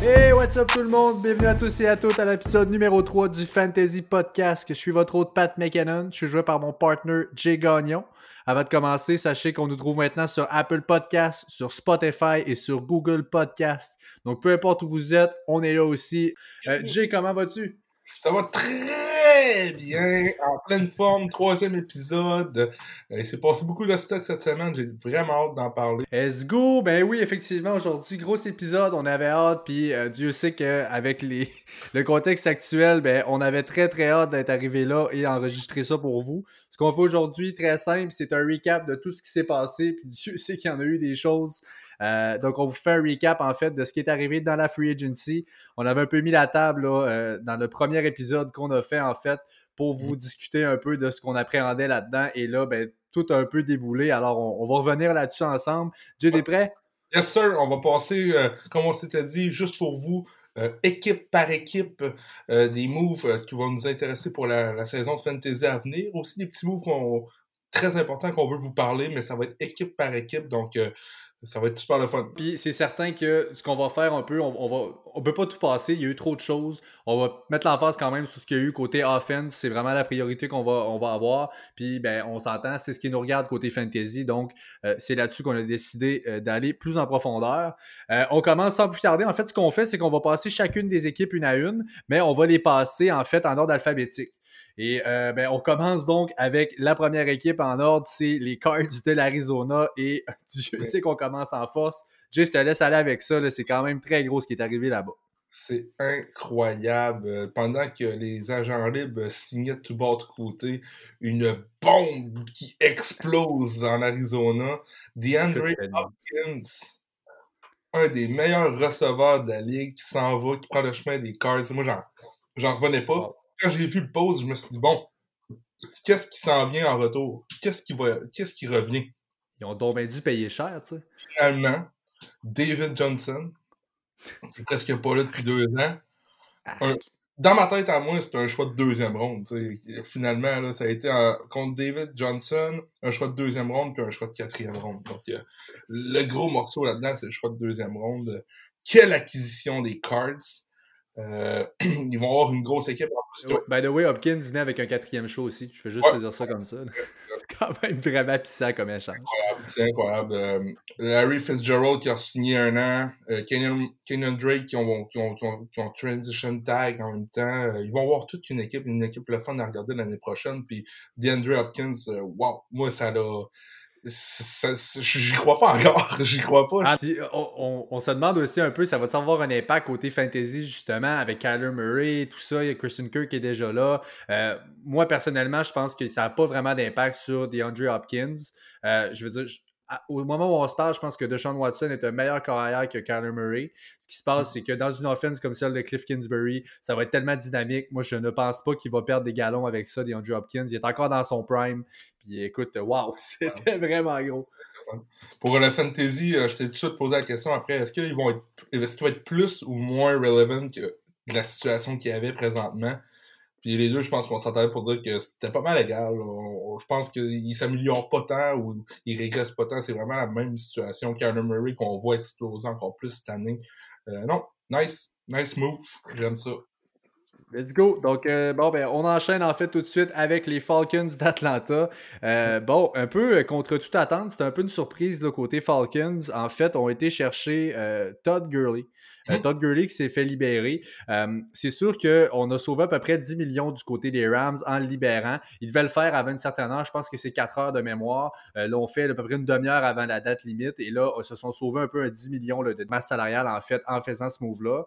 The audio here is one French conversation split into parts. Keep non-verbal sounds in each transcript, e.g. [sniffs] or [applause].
Hey, what's up tout le monde? Bienvenue à tous et à toutes à l'épisode numéro 3 du Fantasy Podcast. Je suis votre hôte Pat McKinnon. Je suis joué par mon partner Jay Gagnon. Avant de commencer, sachez qu'on nous trouve maintenant sur Apple Podcast, sur Spotify et sur Google Podcast. Donc peu importe où vous êtes, on est là aussi. Euh, Jay, comment vas-tu? Ça va très bien, en pleine forme, troisième épisode. Euh, il s'est passé beaucoup de stock cette semaine, j'ai vraiment hâte d'en parler. Let's go! Ben oui, effectivement, aujourd'hui, gros épisode, on avait hâte, puis euh, Dieu sait qu'avec [laughs] le contexte actuel, ben on avait très très hâte d'être arrivé là et enregistrer ça pour vous. Ce qu'on fait aujourd'hui, très simple, c'est un recap de tout ce qui s'est passé, puis Dieu sait qu'il y en a eu des choses euh, donc, on vous fait un recap, en fait, de ce qui est arrivé dans la free agency. On avait un peu mis la table euh, dans le premier épisode qu'on a fait, en fait, pour vous mm. discuter un peu de ce qu'on appréhendait là-dedans. Et là, ben, tout a un peu déboulé. Alors, on, va revenir là-dessus ensemble. Dieu, t'es prêt? Yes, sir. On va passer, euh, comme on s'était dit, juste pour vous, équipe par équipe, des moves qui vont nous intéresser pour la, saison de fantasy à venir. Aussi des petits moves très importants qu'on veut vous parler, mais ça va être équipe par équipe. Donc, ça va être super le fun. Puis c'est certain que ce qu'on va faire un peu, on, va, on peut pas tout passer, il y a eu trop de choses. On va mettre l'emphase quand même sur ce qu'il y a eu côté offense, c'est vraiment la priorité qu'on va, on va avoir. Puis ben, on s'entend, c'est ce qui nous regarde côté fantasy, donc euh, c'est là-dessus qu'on a décidé euh, d'aller plus en profondeur. Euh, on commence sans plus tarder. En fait, ce qu'on fait, c'est qu'on va passer chacune des équipes une à une, mais on va les passer en fait en ordre alphabétique. Et euh, ben, on commence donc avec la première équipe en ordre, c'est les Cards de l'Arizona. Et [laughs] Dieu sait qu'on commence en force. Juste te laisse aller avec ça, c'est quand même très gros ce qui est arrivé là-bas. C'est incroyable. Pendant que les agents libres signaient tout bas de côté, une bombe qui explose en Arizona. DeAndre Hopkins, un des meilleurs receveurs de la ligue, qui s'en va, qui prend le chemin des cards. Moi, j'en revenais pas quand j'ai vu le pause, je me suis dit, bon, qu'est-ce qui s'en vient en retour? Qu'est-ce qui va, qu'est-ce qui revient? Ils ont donc bien dû payer cher, tu sais. Finalement, David Johnson, presque pas là depuis deux ans. dans ma tête à moi, c'était un choix de deuxième ronde. Finalement, là, ça a été contre David Johnson, un choix de deuxième ronde puis un choix de quatrième ronde. Donc, euh, le gros morceau là-dedans, c'est le choix de deuxième ronde. Quelle acquisition des cards! Euh, [clears throat] ils vont avoir une grosse équipe en by the way, Hopkins venait avec un quatrième show aussi. Je fais juste te dire ça comme ça. [laughs] C'est quand même vraiment pissant comme échange. C'est incroyable. Euh, Larry Fitzgerald qui a signé un an. Euh, Kenyon, Drake qui ont, qui, ont, qui, ont, transition tag en même temps. ils vont avoir toute une équipe, une équipe le fun à regarder l'année prochaine. Puis DeAndre Hopkins, wow, moi ça l'a J'y crois pas encore. [laughs] J'y crois pas. Ah, on, se demande aussi un peu, ça va avoir un impact côté fantasy, justement, avec Kyler Murray, tout ça? Il y a Christian Kirk qui est déjà là. Euh, moi, personnellement, je pense que ça n'a pas vraiment d'impact sur DeAndre Hopkins. Euh, je veux dire, au moment où on se parle, je pense que Deshaun Watson est un meilleur carrière que Kyler Murray. Ce qui se passe, c'est que dans une offense comme celle de Cliff Kingsbury, ça va être tellement dynamique. Moi, je ne pense pas qu'il va perdre des galons avec ça, DeAndre Hopkins. Il est encore dans son prime. Puis écoute, waouh, [laughs] c'était vraiment gros. Pour le fantasy, euh, je t'ai tout de suite posé la question après, est-ce qu'il vont être, est-ce qu'il va être plus ou moins relevant que la situation qu'il y avait présentement? Puis les deux, je pense qu'on s'entendait pour dire que c'était pas mal égal. je pense qu'ils s'améliorent pas tant ou ils régressent pas tant. C'est vraiment la même situation qu'Arnold Murray qu'on voit exploser encore plus cette année. Euh, non, nice. Nice move. J'aime ça. Let's go. Donc, euh, bon, ben, on enchaîne en fait tout de suite avec les Falcons d'Atlanta. Euh, bon, un peu contre toute attente, c'était un peu une surprise le côté Falcons. En fait, ont été chercher Todd Gurley. Euh, mmh. Todd Gurley qui s'est fait libérer. Euh, c'est sûr qu'on a sauvé à peu près 10 millions du côté des Rams en le libérant. Il devait le faire avant une certaine heure. Je pense que c'est 4 heures de mémoire. Euh, là, on fait à peu près une demi-heure avant la date limite. Et là, ils se sont sauvés un peu un 10 millions de masse salariale en fait en faisant ce move-là.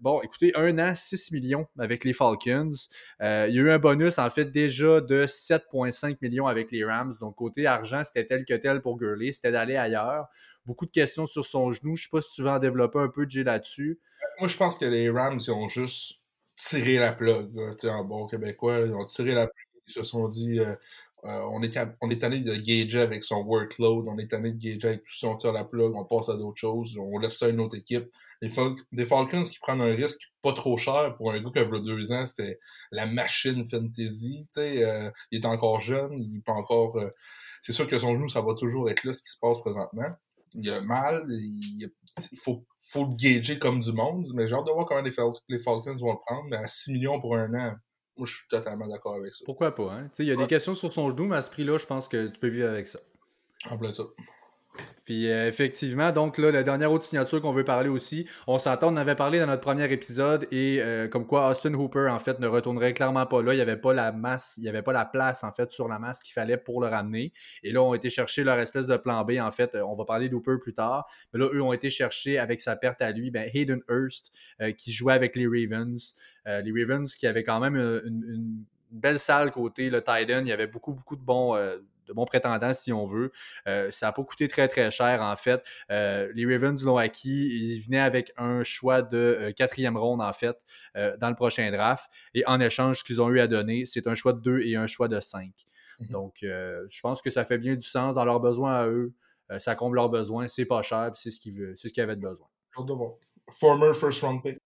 Bon, écoutez, un an, 6 millions avec les Falcons. il y a eu un bonus en fait déjà de 7,5 millions avec les Rams. Donc, côté argent, c'était tel que tel pour Gurley. C'était d'aller ailleurs beaucoup de questions sur son genou. Je ne sais pas si tu veux en développer un peu, Jay, là-dessus. Moi, je pense que les Rams, ils ont juste tiré la plug. en bon québécois, ils ont tiré la plug. Ils se sont dit euh, euh, on, est, on est tanné de gager avec son workload, on est tanné de gager avec tout ça, on tire la plug, on passe à d'autres choses, on laisse ça à une autre équipe. Les, Falcons qui prennent un risque pas trop cher pour un gars qui a deux ans, c'était la machine fantasy. Euh, il est encore jeune, il peut encore C'est sûr que son genou, ça va toujours être là, ce qui se passe présentement. Il a mal, il, faut, faut le gager comme du monde, mais j'ai hâte de voir comment les, Falcons vont le prendre. Mais à 6 millions pour un an, moi, je suis totalement d'accord avec ça. Pourquoi pas, hein? Il y a des questions sur son genou, mais à ce prix-là, je pense que tu peux vivre avec ça. En plein ça. Puis euh, effectivement, donc là, la dernière autre signature qu'on veut parler aussi, on s'entend, on avait parlé dans notre premier épisode et euh, comme quoi Austin Hooper en fait ne retournerait clairement pas là. Il n'y avait pas la masse, il n'y avait pas la place en fait sur la masse qu'il fallait pour le ramener. Et là, on a été chercher leur espèce de plan B en fait. On va parler d'Hooper plus tard. Mais là, eux ont été chercher avec sa perte à lui, ben, Hayden Hurst euh, qui jouait avec les Ravens. les Ravens qui avaient quand même une, belle salle côté le Titan. Il y avait beaucoup, beaucoup de bons de bons prétendants, si on veut. Euh, ça n'a pas coûté très, très cher, en fait. Euh, les Ravens l'ont acquis. Ils venaient avec un choix de euh, quatrième ronde, en fait, dans le prochain draft. Et en échange, ce qu'ils ont eu à donner, c'est un choix de 2 et un choix de 5. Mhm. Donc, je pense que ça fait bien du sens dans leurs besoins à eux. ça comble leurs besoins. C'est pas cher, c'est ce qu'ils ce qu'ils avaient de besoin. Former first round pick.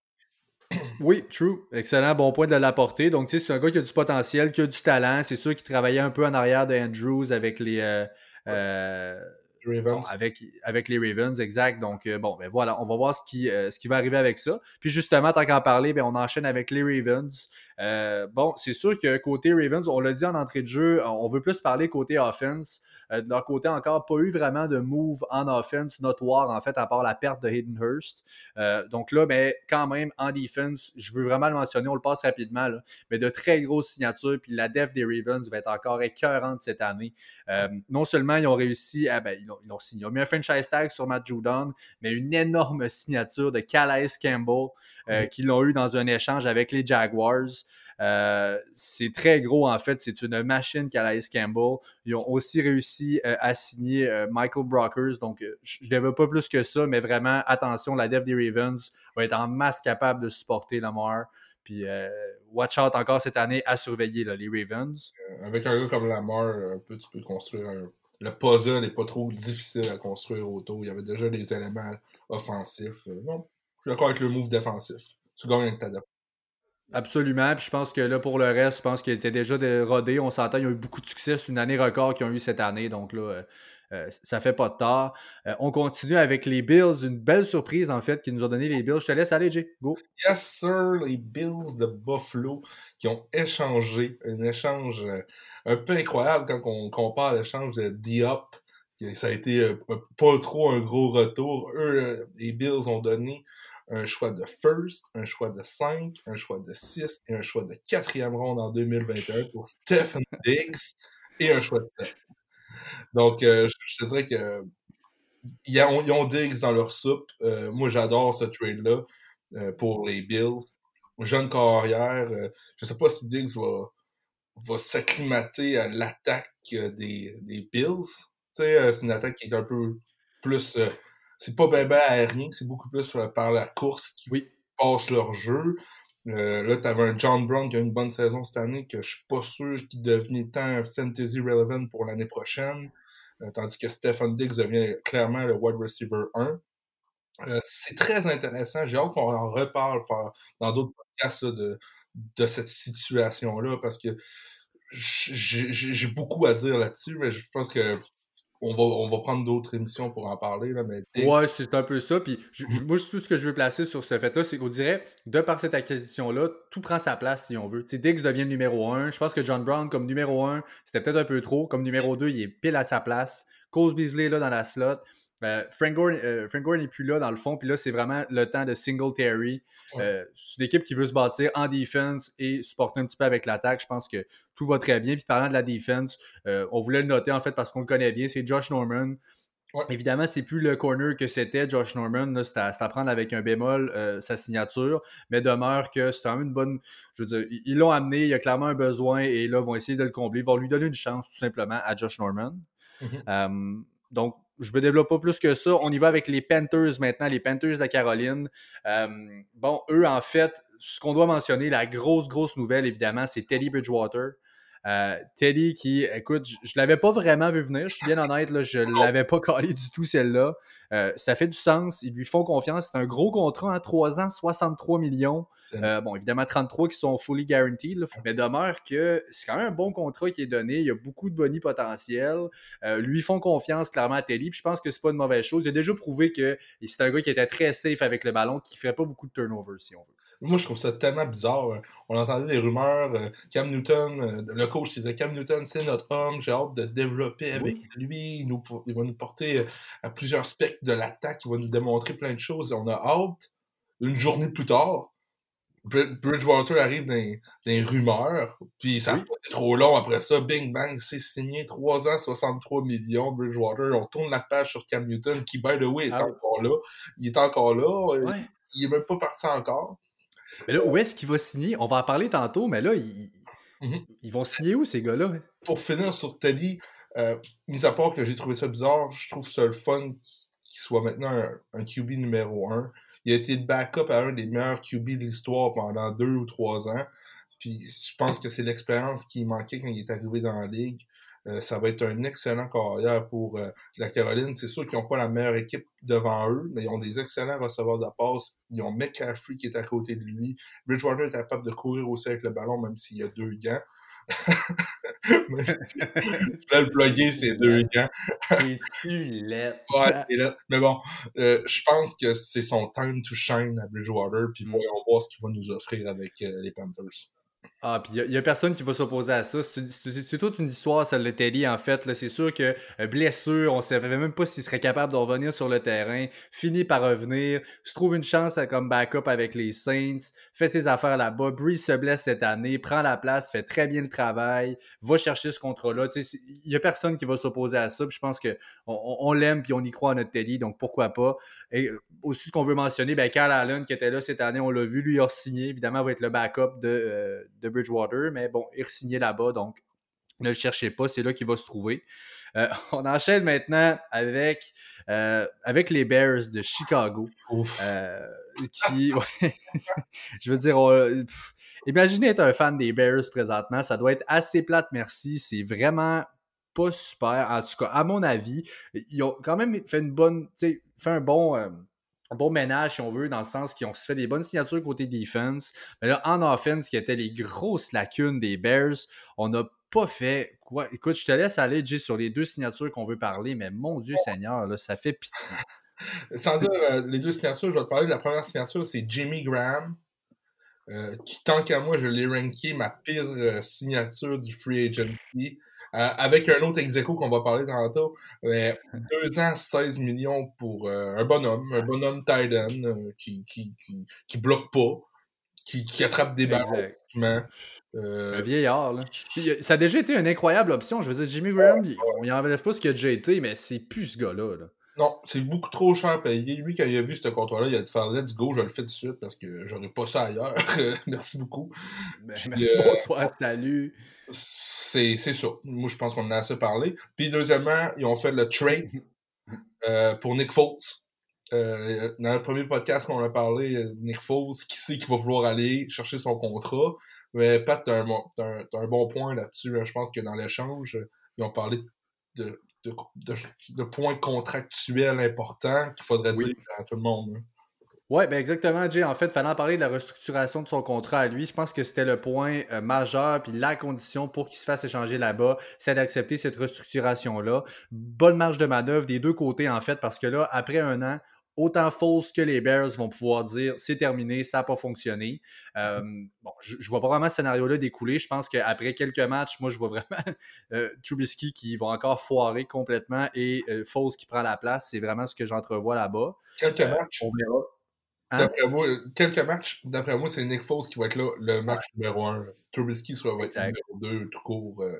Oui, true. Excellent, bon point de l'apporter. Donc, tu sais, c'est un gars qui a du potentiel, qui a du talent. C'est sûr qu'il travaillait un peu en arrière de Andrews avec les. Euh, euh, Ravens. avec, avec les Ravens, exact. Donc, euh, bon, ben voilà, on va voir ce qui, ce qui va arriver avec ça. Puis justement, tant qu'en parler, ben, on enchaîne avec les Ravens. bon, c'est sûr que côté Ravens, on l'a dit en entrée de jeu, on veut plus parler côté offense. Euh, de leur côté, encore pas eu vraiment de move en offense notoire, en fait, à part la perte de Hayden Hurst. Euh, donc là, mais ben, quand même, en defense, je veux vraiment le mentionner, on le passe rapidement, mais de très grosses signatures, puis la def des Ravens va être encore écœurante cette année. Euh, non seulement ils ont réussi à, ben, ils ont, signé, ils ont mis un franchise tag sur Matt Judon, mais une énorme signature de Calais Campbell, mm. qui l'ont eu dans un échange avec les Jaguars. Euh, c'est très gros, en fait. C'est une machine Calais Campbell. Ils ont aussi réussi euh, à signer euh, Michael Brockers. Donc, je ne développe pas plus que ça, mais vraiment, attention, la dev des Ravens va être en masse capable de supporter Lamar. Puis, watch out encore cette année à surveiller les Ravens. avec un gars comme Lamar, un peu, tu peux construire Le puzzle n'est pas trop difficile à construire autour. Il y avait déjà des éléments offensifs. non, je suis d'accord avec le move défensif. Tu gagnes avec ta Absolument. Puis je pense que là, pour le reste, je pense qu'il était déjà rodé. On s'entend, il y a eu beaucoup de succès. C'est une année record qu'ils ont eu cette année. Donc là, euh, euh, ça fait pas de tort. Euh, on continue avec les Bills. Une belle surprise, en fait, qui nous ont donné les Bills. Je te laisse aller, Jay. Go. Yes, sir. Les Bills de Buffalo qui ont échangé. Un échange un peu incroyable quand on compare l'échange de Diop. Ça a été pas trop un gros retour. Eux, les Bills ont donné un choix de first, un choix de 5, un choix de 6 et un choix de quatrième ronde en 2021 pour Stephen Diggs et un choix de 7. Donc, euh, je, te dirais que ils ont, Diggs dans leur soupe. Euh, moi, j'adore ce trade-là euh, pour les Bills. Jeune carrière, je ne sais pas si Diggs va, va s'acclimater à l'attaque des, des Bills. c'est une attaque qui est un peu plus c'est pas ben aérien, c'est beaucoup plus par la course qui passe leur jeu. Euh, là, tu avais un John Brown qui a une bonne saison cette année, que je suis pas sûr qu'il devenait tant fantasy relevant pour l'année prochaine. Euh, tandis que Stephen Diggs devient clairement le wide receiver 1. c'est très intéressant. J'ai hâte qu'on en reparle dans d'autres podcasts de, de cette situation-là parce que j'ai beaucoup à dire là-dessus, mais je pense que on va, prendre d'autres émissions pour en parler. Là, mais Ouais, c'est un peu ça. Puis moi, tout ce que je veux placer sur ce fait-là, c'est qu'on dirait, de par cette acquisition-là, tout prend sa place si on veut. sais, Diggs devient le numéro 1. Je pense que John Brown, comme numéro 1, c'était peut-être un peu trop. Comme numéro 2, il est pile à sa place. Cole Beasley là dans la slot. Euh, Frank, Gore, euh, n'est plus là dans le fond, puis là, c'est vraiment le temps de Singletary. Euh, c'est une équipe qui veut se bâtir en defense et supporter un petit peu avec l'attaque. Je pense que tout va très bien. Puis parlant de la defense, on voulait le noter en fait parce qu'on le connaît bien, c'est Josh Norman. Évidemment, c'est plus le corner que c'était Josh Norman. C'est à, prendre avec un bémol sa signature, mais demeure que c'est quand même une bonne. Je veux dire, ils l'ont amené, il y a clairement un besoin et là, ils vont essayer de le combler. Ils vont lui donner une chance tout simplement à Josh Norman. Mm-hmm. donc, je ne développe pas plus que ça. On y va avec les Panthers maintenant, les Panthers de la Caroline. Euh, bon, eux, en fait, ce qu'on doit mentionner, la grosse, grosse nouvelle, évidemment, c'est Teddy Bridgewater. Euh, Teddy qui, écoute, je, ne l'avais pas vraiment vu venir, je suis bien honnête, là, je l'avais pas [laughs] calé du tout celle-là. Euh, ça fait du sens, ils lui font confiance. C'est un gros contrat en 3 ans, 63 millions. Euh, bon, évidemment, 33 qui sont fully guaranteed, mais demeure que c'est quand même un bon contrat qui est donné. Il y a beaucoup de bonus potentiels. lui font confiance clairement à Teddy, puis je pense que c'est pas une mauvaise chose. Il a déjà prouvé que c'est un gars qui était très safe avec le ballon, qui ne ferait pas beaucoup de turnover si on veut. Moi, je trouve ça tellement bizarre. On entendait des rumeurs. Euh, Cam Newton, euh, le coach disait Cam Newton, c'est notre homme. J'ai hâte de développer avec lui. Il, va nous porter euh, à plusieurs spectres de l'attaque. Il va nous démontrer plein de choses. On a hâte. Une journée plus tard, Bridgewater arrive dans, les rumeurs, puis ça oui. trop long après ça. Bing bang, c'est signé 3 ans, 63 millions. Bridgewater, on tourne la page sur Cam Newton, qui, by the way, est ah encore là. Il est encore là. Il, est même pas parti encore. Mais là, où est-ce qu'il va signer? On va en parler tantôt, mais là, mmh ils, vont signer où, ces gars-là? Pour finir sur Teddy, euh, mis à part que j'ai trouvé ça bizarre, je trouve ça le fun qu'il soit maintenant un, QB numéro 1. Il a été le backup à un des meilleurs QB de l'histoire pendant deux ou trois ans. Puis je pense que c'est l'expérience qui manquait quand il est arrivé dans la ligue. Euh, ça va être un excellent carrière pour euh, la Caroline. C'est sûr qu'ils n'ont pas la meilleure équipe devant eux, mais ils ont des excellents receveurs de passe. Ils ont McCaffrey qui est à côté de lui. Bridgewater est capable de courir aussi avec le ballon, même s'il y a deux gants. [laughs] je vais le plugger, [laughs] ces deux gants. C'est-tu [laughs] ouais, Mais bon, euh, je pense que c'est son time to shine à Bridgewater, puis mm. voyons voir ce qu'il va nous offrir avec les Panthers. Ah, puis il n'y a, personne qui va s'opposer à ça. C'est toute une histoire, celle de Teddy, en fait. C'est sûr que euh, blessure, on ne savait même pas s'il serait capable de revenir sur le terrain. Finit par revenir, se trouve une chance à, comme backup avec les Saints, fait ses affaires là-bas. Breeze se blesse cette année, prend la place, fait très bien le travail, va chercher ce contrat-là. Il n'y a personne qui va s'opposer à ça. je pense qu'on on, l'aime puis on y croit à notre Teddy, donc pourquoi pas. Et euh, aussi, ce qu'on veut mentionner, ben, Carl Allen, qui était là cette année, on l'a vu, lui a signé. Évidemment, va être le backup de, euh, de Bridgewater, mais bon, il re là-bas, donc ne le cherchez pas, c'est là qu'il va se trouver. Euh, [laughs] on enchaîne maintenant avec, euh, avec les Bears de Chicago. Euh, qui, [laughs] je veux dire, imaginez être un fan des Bears présentement, ça doit être assez plate, merci. C'est vraiment pas super. En tout cas, à mon avis, ils ont quand même fait une bonne, fait un bon un bon ménage, si on veut, dans le sens qu'ils ont fait des bonnes signatures côté defense. Mais là, en offense, qui étaient les grosses lacunes des Bears, on n'a pas fait quoi. Écoute, je te laisse aller, Jay, sur les deux signatures qu'on veut parler, mais mon Dieu Seigneur, là, ça fait pitié. [laughs] Sans dire euh, les deux signatures, je vais te parler de la première signature, c'est Jimmy Graham. Euh, qui, tant qu'à moi, je l'ai ranké ma pire euh, signature du free agency. Euh, avec un autre ex qu'on va parler tantôt. Mais 2 ans, 16 millions pour euh, un bonhomme, un bonhomme Titan euh, qui, qui, qui, bloque pas, qui, qui attrape des ballons. un vieillard, là. ça a déjà été une incroyable option. Je veux dire, Jimmy Graham, on y enlève pas ce qu'il a déjà été, mais c'est plus ce gars-là. Là. Non, c'est beaucoup trop cher payé. Lui, quand il a vu ce contrat-là, il a dit faire Let's go, je le fais tout de suite parce que j'aurais pas ça ailleurs. [laughs] merci beaucoup. Ben, merci, bonsoir, salut c'est ça. Moi, je pense qu'on en a assez parlé. Puis, deuxièmement, ils ont fait le trade euh, pour Nick Foles. Euh, dans le premier podcast qu'on a parlé, Nick Foles, qui sait qu'il va vouloir aller chercher son contrat? Mais Pat, t'as un, un, un, bon point là-dessus. Je pense que dans l'échange, ils ont parlé de, de, de, points contractuels importants qu'il faudrait dire à tout le monde. Oui, ben exactement, Jay. En fait, il fallait en parler de la restructuration de son contrat à lui. Je pense que c'était le point euh, majeur, puis la condition pour qu'il se fasse échanger là-bas, c'est d'accepter cette restructuration-là. Bonne marge de manœuvre des deux côtés, en fait, parce que là, après un an, autant False que les Bears vont pouvoir dire c'est terminé, ça n'a pas fonctionné. Euh, bon, je, ne vois pas vraiment ce scénario-là découler. Je pense qu'après quelques matchs, moi, je vois vraiment [laughs] euh, Trubisky qui va encore foirer complètement et euh, qui prend la place. C'est vraiment ce que j'entrevois là-bas. Quelques matchs. On verra. Hein? D'après moi, quelques matchs, d'après moi, c'est Nick Foles qui va être là, le match numéro 1. Trubisky sera va être numéro 2, tout court. Euh,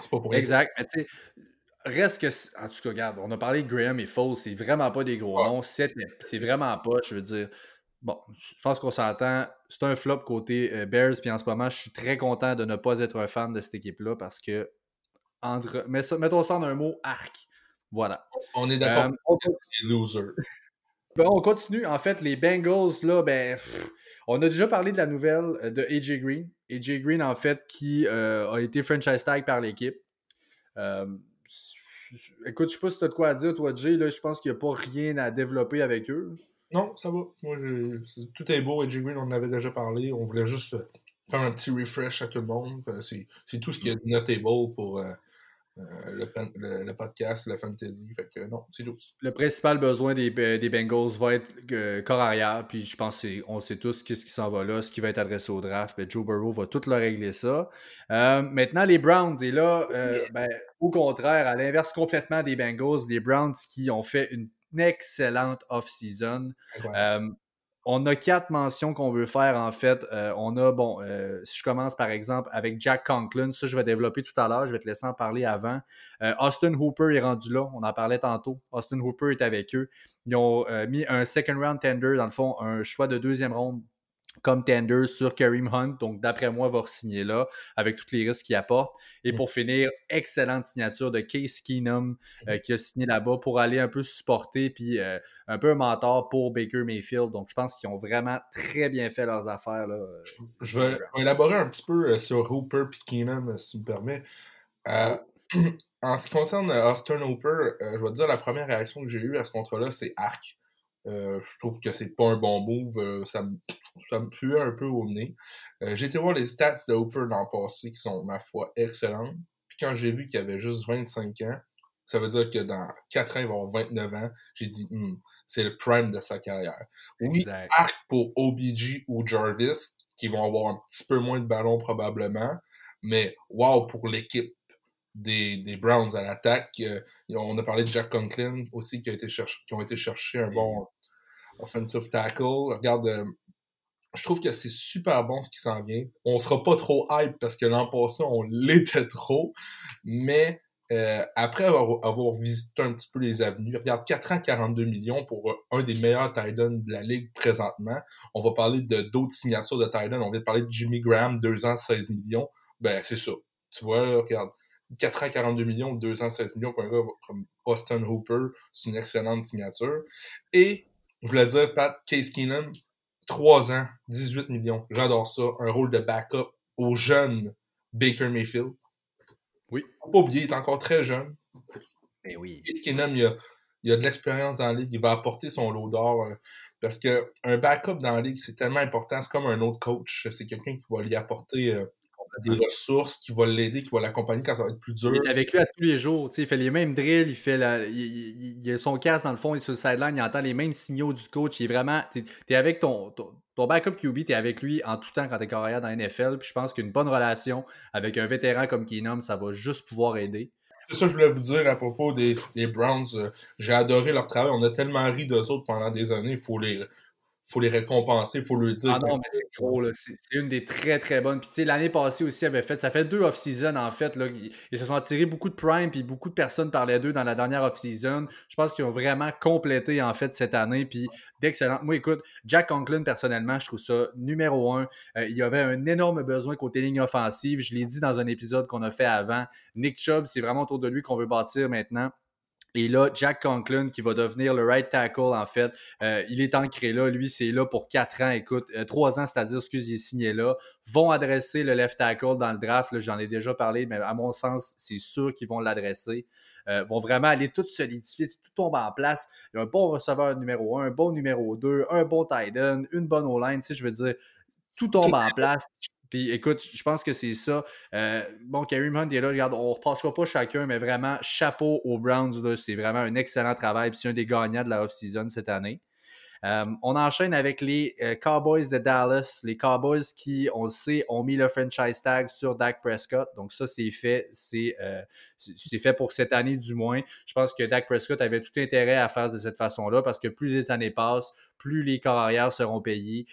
c'est pas pour Exact. Mais tu sais, reste que. En tout cas, regarde, on a parlé de Graham et Foles, c'est vraiment pas des gros noms. C'est vraiment pas, je veux dire. Bon, je pense qu'on s'entend. C'est un flop côté euh, Bears, puis en ce moment, je suis très content de ne pas être un fan de cette équipe-là parce que. Entre... mettons ça en un mot, arc. Voilà. On est d'accord. Euh. On continue. En fait, les Bengals, là, ben, on a déjà parlé de la nouvelle euh, de AJ Green. AJ Green, en fait, qui euh, a été franchise tag par l'équipe. Euh, écoute, je sais pas si tu as de quoi à dire, toi, Jay. Là, je pense qu'il n'y a pas rien à développer avec eux. Non, ça va. Moi, tout est beau. AJ Green, on en avait déjà parlé. On voulait juste faire un petit refresh à tout le monde. C'est tout ce qui est notable pour le, podcast, le fantasy. Fait que non, c'est tout. Le principal besoin des, des Bengals va être euh, corps arrière, puis je pense qu'on sait tous qu'est-ce qui s'en va là, ce qui va être adressé au draft. Ben, Joe Burrow va tout leur régler ça. Euh, maintenant, les Browns, et là, ben, au contraire, à l'inverse complètement des Bengals, les Browns qui ont fait une excellente off-season. On a quatre mentions qu'on veut faire, en fait. Euh, on a, bon, euh, si je commence par exemple avec Jack Conklin, ça je vais développer tout à l'heure, je vais te laisser en parler avant. Euh, Austin Hooper est rendu là, on en parlait tantôt. Austin Hooper est avec eux. Ils ont mis un second round tender, dans le fond, un choix de deuxième ronde comme tender sur Kareem Hunt. Donc, d'après moi, va signer là avec tous les risques qu'il apporte. Et mm. pour finir, excellente signature de Case Keenum euh, mm. qui a signé là-bas pour aller un peu supporter puis euh, un peu un mentor pour Baker Mayfield. Donc, je pense qu'ils ont vraiment très bien fait leurs affaires. Là, je vais élaborer un petit peu euh, sur Hooper et Keenum, si tu me permets. [clears throat] en ce qui concerne Austin Hooper, je vais te dire la première réaction que j'ai eue à ce contrat-là, c'est arc. Euh, je trouve que c'est pas un bon move. Euh, ça, me, [sniffs] ça me puait un peu au nez. Euh, j'ai été voir les stats de Hooper dans le passé qui sont, ma foi, excellentes. Puis quand j'ai vu qu'il avait juste 25 ans, ça veut dire que dans 4 ans, il va avoir 29 ans. J'ai dit, hmm, c'est le prime de sa carrière. Oui, arc pour OBG ou Jarvis, qui vont avoir un petit peu moins de ballon probablement. Mais wow pour l'équipe des, des Browns à l'attaque. Euh, on a parlé de Jack Conklin aussi qui, a été qui ont été chercher un bon offensive tackle. Regarde, euh, je trouve que c'est super bon ce qui s'en vient. On sera pas trop hype parce que l'an passé, on [laughs] l'était trop. Mais euh, après avoir, visité un petit peu les avenues, regarde, 4 ans, 42 millions pour un des meilleurs tight de la ligue présentement. On va parler de d'autres signatures de tight On vient de parler de Jimmy Graham, 2 ans, 16 millions. Ben, c'est ça. Tu vois, regarde. 4 ans, 42 millions, 2 ans, 16 millions pour un gars comme Austin Hooper, c'est une excellente signature. Et, je voulais dire, Pat Case Keenum, 3 ans, 18 millions. J'adore ça. Un rôle de backup au jeune Baker Mayfield. Oui. Faut pas oublier, il est encore très jeune. Mais eh oui. Case Keenum, il a, il a de l'expérience dans la ligue. Il va apporter son lot d'or. Euh, parce qu'un backup dans la ligue, c'est tellement important. C'est comme un autre coach. C'est quelqu'un qui va lui apporter euh, des ressources qui vont l'aider, qui vont l'accompagner quand ça va être plus dur. Il est avec lui à tous les jours. Il fait les mêmes drills, il fait la, il, a son casque dans le fond, il est sur le sideline, il entend les mêmes signaux du coach. Il est vraiment. Tu es, avec ton, ton, backup QB, tu es avec lui en tout temps quand tu es carrière dans la NFL. Puis je pense qu'une bonne relation avec un vétéran comme Keenum, ça va juste pouvoir aider. C'est ça que je voulais vous dire à propos des, des Browns. Euh, j'ai adoré leur travail. On a tellement ri d'eux autres pendant des années. Il faut les, faut les récompenser, il faut le dire. Ah non, mais c'est gros, là. C'est une des très, très bonnes. Puis, tu sais, l'année passée aussi, avait fait, ça fait deux off-season, en fait, là. Ils se sont attirés beaucoup de prime, puis beaucoup de personnes parlaient d'eux dans la dernière off-season. Je pense qu'ils ont vraiment complété, en fait, cette année, puis d'excellent. Moi, écoute, Jack Conklin, personnellement, je trouve ça numéro un. Euh, il y avait un énorme besoin côté ligne offensive. Je l'ai dit dans un épisode qu'on a fait avant. Nick Chubb, c'est vraiment autour de lui qu'on veut bâtir maintenant. Et là, Jack Conklin, qui va devenir le right tackle, en fait, euh, il est ancré là. Lui, c'est là pour quatre ans. Écoute, euh, trois ans, c'est-à-dire, excusez, il est signé là. Vont adresser le left tackle dans le draft. J'en ai déjà parlé, mais à mon sens, c'est sûr qu'ils vont l'adresser. Euh, vont vraiment aller tout solidifier, tout tombe en place. Il y a un bon receveur numéro un, un bon numéro 2, un bon tight end, une bonne O-line. Tu sais, je veux dire, tout tombe en place. Puis écoute, je pense que c'est ça. Euh, bon, Kareem Hunt est là, regarde, on ne repassera pas chacun, mais vraiment, chapeau aux Browns. C'est vraiment un excellent travail. Puis c'est un des gagnants de la off-season cette année. Euh, on enchaîne avec les euh, Cowboys de Dallas. Les Cowboys qui, on le sait, ont mis le franchise tag sur Dak Prescott. Donc ça, c'est fait. C'est fait pour cette année du moins. Je pense que Dak Prescott avait tout intérêt à faire de cette façon-là parce que plus les années passent, plus les carrières seront payés.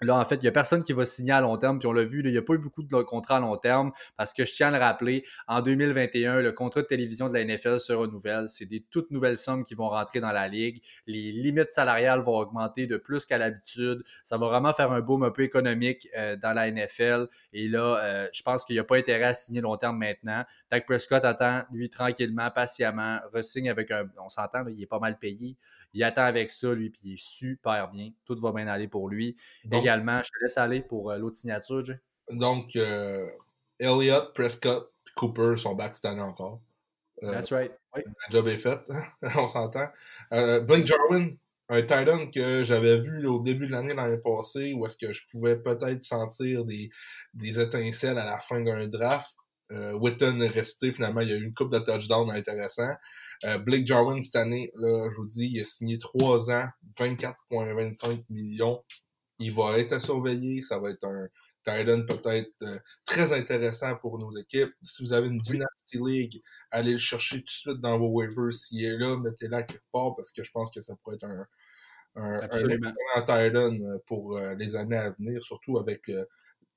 Là, en fait, il n'y a personne qui va signer à long terme. Puis on l'a vu, il n'y a pas eu beaucoup de contrats à long terme parce que je tiens à le rappeler, en 2021, le contrat de télévision de la NFL se renouvelle. C'est des toutes nouvelles sommes qui vont rentrer dans la ligue. Les limites salariales vont augmenter de plus qu'à l'habitude. Ça va vraiment faire un boom un peu économique euh, dans la NFL. Et là, euh, je pense qu'il n'y a pas intérêt à signer long terme maintenant. Dak Prescott attend, lui, tranquillement, patiemment, resigne avec un. On s'entend, il est pas mal payé. Il attend avec ça, lui, puis il est super bien. Tout va bien aller pour lui. Également, je te laisse aller pour euh, l'autre signature, Jay. Donc, euh, Elliott, Prescott, Cooper sont back cette année encore. Euh, That's right. Le job est fait, [laughs] on s'entend. Blake Jarwin, un Titan que j'avais vu au début de l'année l'année passée, où est-ce que je pouvais peut-être sentir des, des étincelles à la fin d'un draft. Witten est resté, finalement, il y a eu une coupe de touchdown intéressant. Euh, Blake Jarwin, cette année, là, je vous dis, il a signé 3 ans, 24,25 millions. Il va être à surveiller. Ça va être un Titan peut-être euh, très intéressant pour nos équipes. Si vous avez une Dynasty League, allez le chercher tout de suite dans vos waivers. S'il est là, mettez-le quelque part parce que je pense que ça pourrait être un, un, un Titan euh, pour les années à venir, surtout avec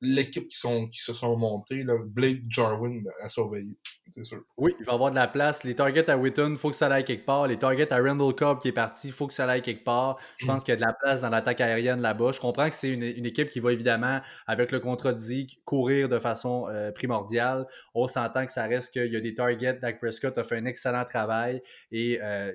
l'équipe qui, sont, qui se sont montées, là, Blake Jarwin à surveiller, c'est sûr. Oui, il va avoir de la place. Les targets à Witton, il faut que ça aille quelque part. Les targets à Randall Cobb qui est parti, il faut que ça aille quelque part. Je pense qu'il y a de la place dans l'attaque aérienne là-bas. Je comprends que c'est une, équipe qui va évidemment, avec le contrat de Zeke, courir de façon euh, primordiale. On s'entend que ça reste qu'il y a des targets. Dak Prescott a fait un excellent travail et euh,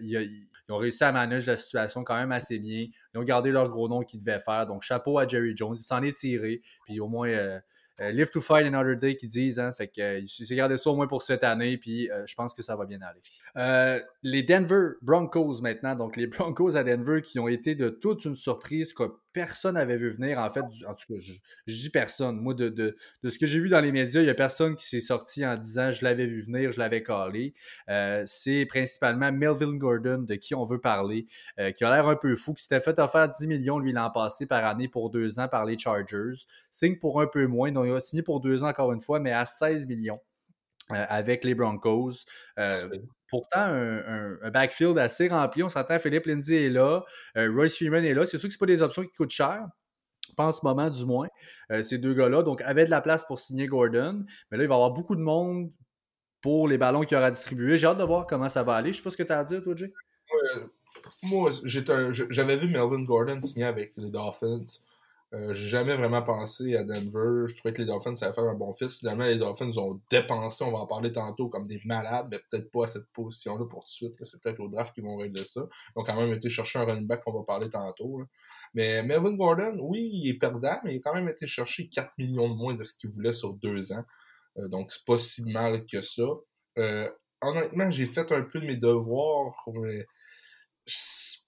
ils ont réussi à manager la situation quand même assez bien. Ils ont gardé leur gros nom qu'ils devaient faire. Donc, chapeau à Jerry Jones. Il s'en est tiré. Puis au moins, euh, euh, live to fight another day qu'ils disent. Hein, fait que euh, s'est gardé ça au moins pour cette année. Puis je pense que ça va bien aller. les Denver Broncos maintenant. Donc, les Broncos à Denver qui ont été de toute une surprise personne n'avait vu venir. En fait, en tout cas, je, dis personne. Moi, de, de, ce que j'ai vu dans les médias, il n'y a personne qui s'est sorti en disant je l'avais vu venir, je l'avais calé. Euh, c'est principalement Melvin Gordon de qui on veut parler, euh, qui a l'air un peu fou, qui s'était fait offrir 10 millions lui l'an passé par année pour deux ans par les Chargers. Signe pour un peu moins, donc il a signé pour deux ans encore une fois, mais à 16 millions. Euh, avec les Broncos. pourtant, un, backfield assez rempli. On s'entend, Philippe Lindsay est là, Royce Freeman est là. C'est sûr que ce pas des options qui coûtent cher. Pas en ce moment, du moins, ces deux gars-là. Donc, avait de la place pour signer Gordon. Mais là, il va y avoir beaucoup de monde pour les ballons qu'il aura distribués. J'ai hâte de voir comment ça va aller. Je sais pas ce que tu as à dire, toi, Jay. moi, j'avais vu Melvin Gordon signer avec les Dolphins. Euh, j'ai jamais vraiment pensé à Denver. Je trouvais que les Dolphins, ça allait faire un bon fit. Finalement, les Dolphins ont dépensé, on va en parler tantôt, comme des malades, mais peut-être pas à cette position-là pour tout de suite. C'est peut-être au draft qu'ils vont régler ça. Ils ont quand même été chercher un running back qu'on va parler tantôt. Mais Melvin Gordon, oui, il est perdant, mais il a quand même été chercher 4 millions de moins de ce qu'il voulait sur deux ans. Euh, donc, c'est pas si mal que ça. Euh, honnêtement, j'ai fait un peu de mes devoirs, mais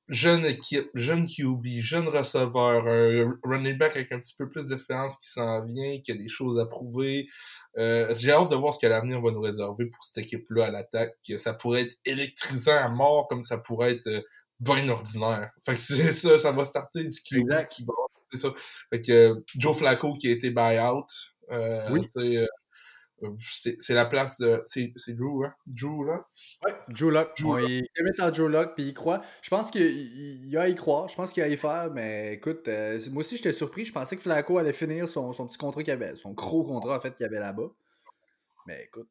jeune équipe, jeune QB, jeune receveur, un running back avec un petit peu plus d'expérience qui s'en vient, qui a des choses à prouver. Euh, j'ai hâte de voir ce que l'avenir va nous réserver pour cette équipe-là à l'attaque. Ça pourrait être électrisant à mort comme ça pourrait être euh, bien ordinaire. Fait que c'est ça, ça va starter du QB qui va. C'est ça. Fait que euh, Joe Flacco qui a été buy-out. oui. Euh, c'est la place de. C'est Drew, hein? Drew, là? Ouais, Drew Lock. il va mettre en Drew Lock, puis il croit. Je pense qu'il a à y croire. Je pense qu'il a à y faire, mais écoute, euh, moi aussi, j'étais surpris. Je pensais que Flacco allait finir son, son petit contrat qu'il avait, son gros contrat, en fait, qu'il avait là-bas. Mais écoute.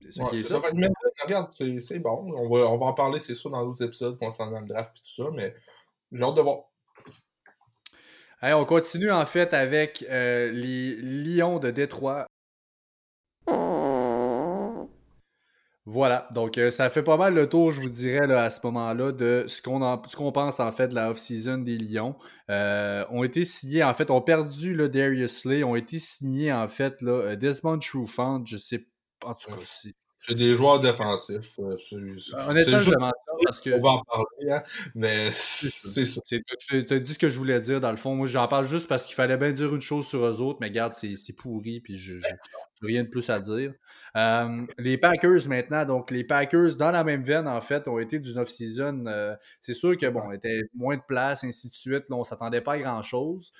C'est ça qui est ça. Mais, regarde, c'est bon. On va, on va en parler, c'est sûr, dans d'autres épisodes concernant le draft et tout ça, mais j'ai hâte de voir. Allez, on continue en fait avec euh, les Lions de Détroit Voilà, donc euh, ça fait pas mal le tour, je vous dirais, à ce moment-là, de ce qu'on pense en fait de la off-season des Lions. Euh, ont été signés, en fait, ont perdu le Darius Slay, ont été signés en fait là, euh, Desmond Trufant, je sais pas, en tout cas, c'est des joueurs défensifs. Euh, Honnêtement, je demande ça parce que. On va en parler, hein, mais c'est ça. Tu as dit ce que je voulais dire, dans le fond. Moi, j'en parle juste parce qu'il fallait bien dire une chose sur eux autres, mais regarde, c'est pourri, puis je n'ai rien de plus à dire. Euh, les Packers maintenant, donc les Packers dans la même veine, en fait, ont été d'une off-season. Euh, c'est sûr que, bon, était moins de place, ainsi de suite. Là, on ne s'attendait pas à grand-chose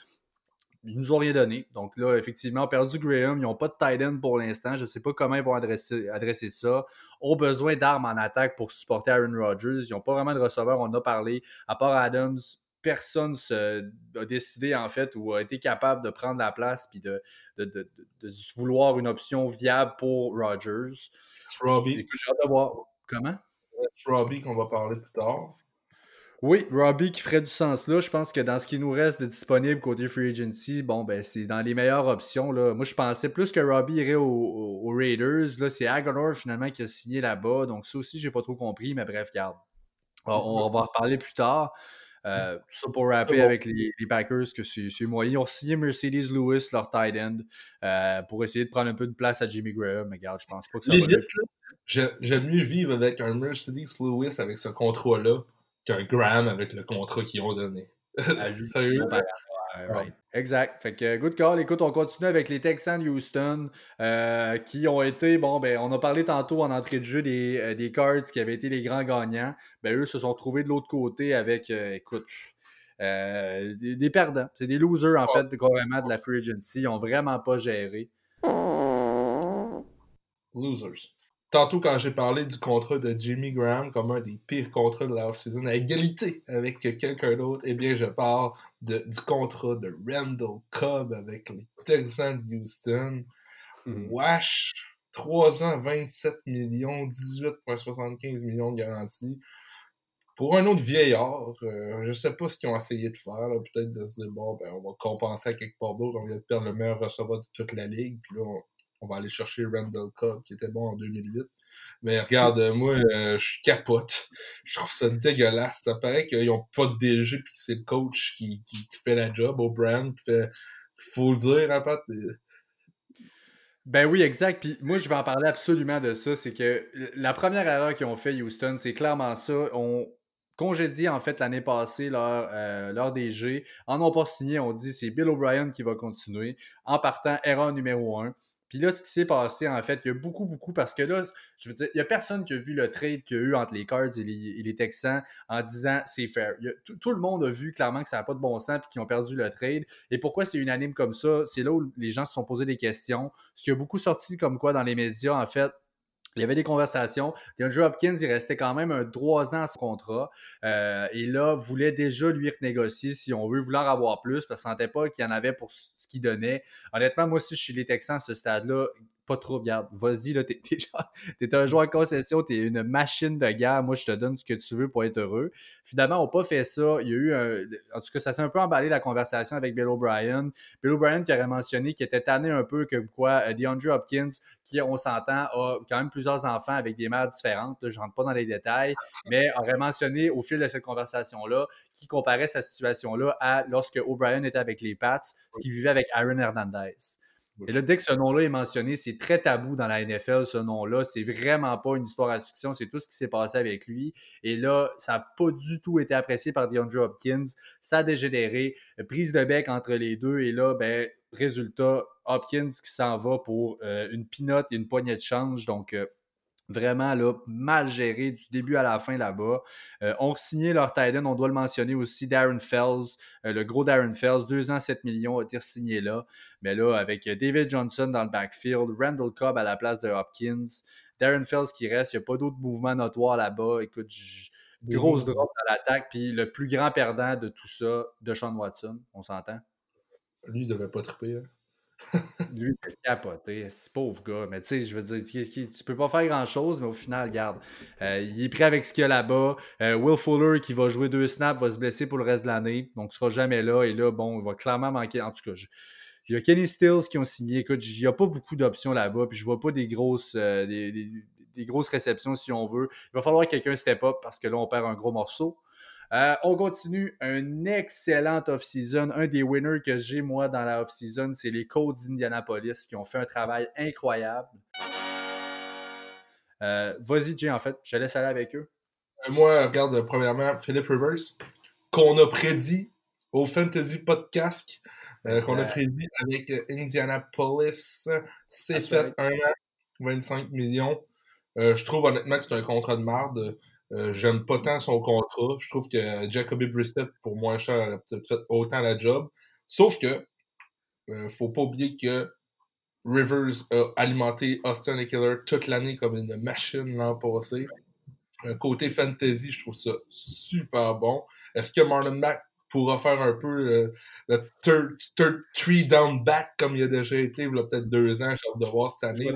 ils nous ont rien donné. Donc là, effectivement, perdu Graham. Ils n'ont pas de tight end pour l'instant. Je ne sais pas comment ils vont adresser, adresser ça. Ont besoin d'armes en attaque pour supporter Aaron Rodgers. Ils n'ont pas vraiment de receveur. On en a parlé. À part Adams, personne se, a décidé, en fait, ou a été capable de prendre la place puis de, de, vouloir une option viable pour Rodgers. Robbie. J'ai hâte de voir. Comment? Robbie qu'on va parler plus tard. Oui, Robbie qui ferait du sens là. Je pense que dans ce qui nous reste de disponible côté Free Agency, bon, ben, c'est dans les meilleures options. Là. Moi, je pensais plus que Robbie irait aux, Raiders. Là, c'est Agonor finalement qui a signé là-bas. Donc, ça aussi, j'ai pas trop compris, mais bref, garde. On, va en reparler plus tard. Euh, tout ça pour rapper avec les, Packers, que c'est moyen. Ils ont signé Mercedes Lewis, leur tight end, euh, pour essayer de prendre un peu de place à Jimmy Graham. Mais regarde, je pense pas que ça va. J'aime mieux vivre avec un Mercedes Lewis avec ce contrat-là qu'un Graham avec le contrat qu'ils ont donné. [laughs] Sérieux? Exact. Fait que good call. Écoute, on continue avec les Texans de Houston euh, qui ont été, bon, ben, on a parlé tantôt en entrée de jeu des, euh, des Cards qui avaient été les grands gagnants. Ben, eux se sont trouvés de l'autre côté avec, euh, écoute, des, perdants. C'est des losers, en fait, carrément de la free agency. Ils n'ont vraiment pas géré. Losers tantôt, quand j'ai parlé du contrat de Jimmy Graham comme un des pires contrats de la off-season, à égalité avec quelqu'un d'autre, eh bien, je parle du contrat de Randall Cobb avec les Texans de Houston. Mm-hmm. Wash, 3 ans, 27 millions, 18,75 millions de garantie. Pour un autre vieillard, euh, je sais pas ce qu'ils ont essayé de faire. Peut-être de se dire, bon, ben, on va compenser à quelque part d'autre. On vient de perdre le meilleur receveur de toute la ligue. Puis là, on, on va aller chercher Randall Cobb, qui était bon en 2008. Mais regarde, moi, euh, je capote. Je trouve ça dégueulasse. Ça paraît qu'ils n'ont pas de DG, puis c'est le coach qui, fait la job au brand, qui fait... Faut le dire, hein, Pat? Ben oui, exact. Puis moi, je vais en parler absolument de ça. C'est que la première erreur qu'ils ont fait, Houston, c'est clairement ça. On congédie, en fait, l'année passée, leur, euh, leur DG. En ont pas signé, on dit c'est Bill O'Brien qui va continuer. En partant, erreur numéro un. Puis là, ce qui s'est passé, en fait, il y a beaucoup, beaucoup, parce que là, je veux dire, il n'y a personne qui a vu le trade qu'il y a eu entre les Cards et les, Texans en disant c'est fair. tout, le monde a vu clairement que ça n'a pas de bon sens et qu'ils ont perdu le trade. Et pourquoi c'est unanime comme ça? C'est là où les gens se sont posés des questions. Ce qui a beaucoup sorti comme quoi dans les médias, en fait, il y avait des conversations. DeAndre Hopkins, il restait quand même un trois ans à son contrat. Euh, et là, voulait déjà lui renégocier si on veut, vouloir avoir plus, parce qu'il ne sentait pas qu'il y en avait pour ce qu'il donnait. Honnêtement, moi aussi, je suis les Texans à ce stade-là, pas trop, regarde, vas-y, là, t'es, [laughs] t'es, un joueur concession, t'es une machine de guerre, moi je te donne ce que tu veux pour être heureux. Finalement, on n'a pas fait ça. Il y a eu un. En tout cas, ça s'est un peu emballé la conversation avec Bill O'Brien. Bill O'Brien qui aurait mentionné qu'il était tanné un peu que quoi, euh, DeAndre Hopkins, qui, on s'entend, a quand même plusieurs enfants avec des mères différentes. je rentre pas dans les détails, mais aurait mentionné au fil de cette conversation-là qui comparait sa situation-là à lorsque O'Brien était avec les Pats, ce qu'il vivait avec Aaron Hernandez. Et là, dès que ce nom-là est mentionné, c'est très tabou dans la NFL, ce nom-là. C'est vraiment pas une histoire à fiction, c'est tout ce qui s'est passé avec lui. Et là, ça n'a pas du tout été apprécié par DeAndre Hopkins. Ça a dégénéré. Prise de bec entre les deux. Et là, ben, résultat, Hopkins qui s'en va pour euh, une pinote et une poignée de change. Donc, euh, Vraiment là, mal géré du début à la fin là-bas. Euh, on signé leur tight on doit le mentionner aussi, Darren Fells, euh, le gros Darren Fells, 2 ans, 7 millions, a été signé là. Mais là, avec David Johnson dans le backfield, Randall Cobb à la place de Hopkins, Darren Fells qui reste, il n'y a pas d'autres mouvements notoires là-bas. Écoute, grosse drop à l'attaque, puis le plus grand perdant de tout ça, de Sean Watson, on s'entend? Lui, il devait pas triper. Hein. Lui, il capoté. C'est pauvre gars. Mais tu sais, je veux dire, tu, peux pas faire grand-chose, mais au final, regarde. Euh, il est prêt avec ce qu'il y a là-bas. Euh, Will Fuller, qui va jouer deux snaps, va se blesser pour le reste de l'année. Donc, tu seras jamais là. Et là, bon, il va clairement manquer. En tout cas, il y a Kenny Stills qui ont signé. Écoute, il n'y a pas beaucoup d'options là-bas. Puis je vois pas des grosses, euh, des, grosses réceptions si on veut. Il va falloir que quelqu'un step up parce que là, on perd un gros morceau. Euh, on continue un excellent off-season. Un des winners que j'ai, moi, dans la off-season, c'est les Colts d'Indianapolis qui ont fait un travail incroyable. Euh, vas-y, Jay, en fait, je te laisse aller avec eux. Euh, moi, regarde, premièrement, Philip Rivers, qu'on a prédit au Fantasy Podcast, qu'on a prédit avec Indianapolis, c'est fait un an, 25 millions. je trouve honnêtement que c'est un contrat de marde. Euh, j'aime pas tant son contrat. Je trouve que Jacoby Brissett, pour moins cher, aurait peut-être fait autant la job. Sauf que, euh, faut pas oublier que Rivers a alimenté Austin Eckler toute l'année comme une machine l'an passé. Un côté fantasy, je trouve ça super bon. Est-ce que Marlon Mack pourra faire un peu le third, third three down back comme il a déjà été il y a peut-être deux ans? J'ai hâte de voir cette année.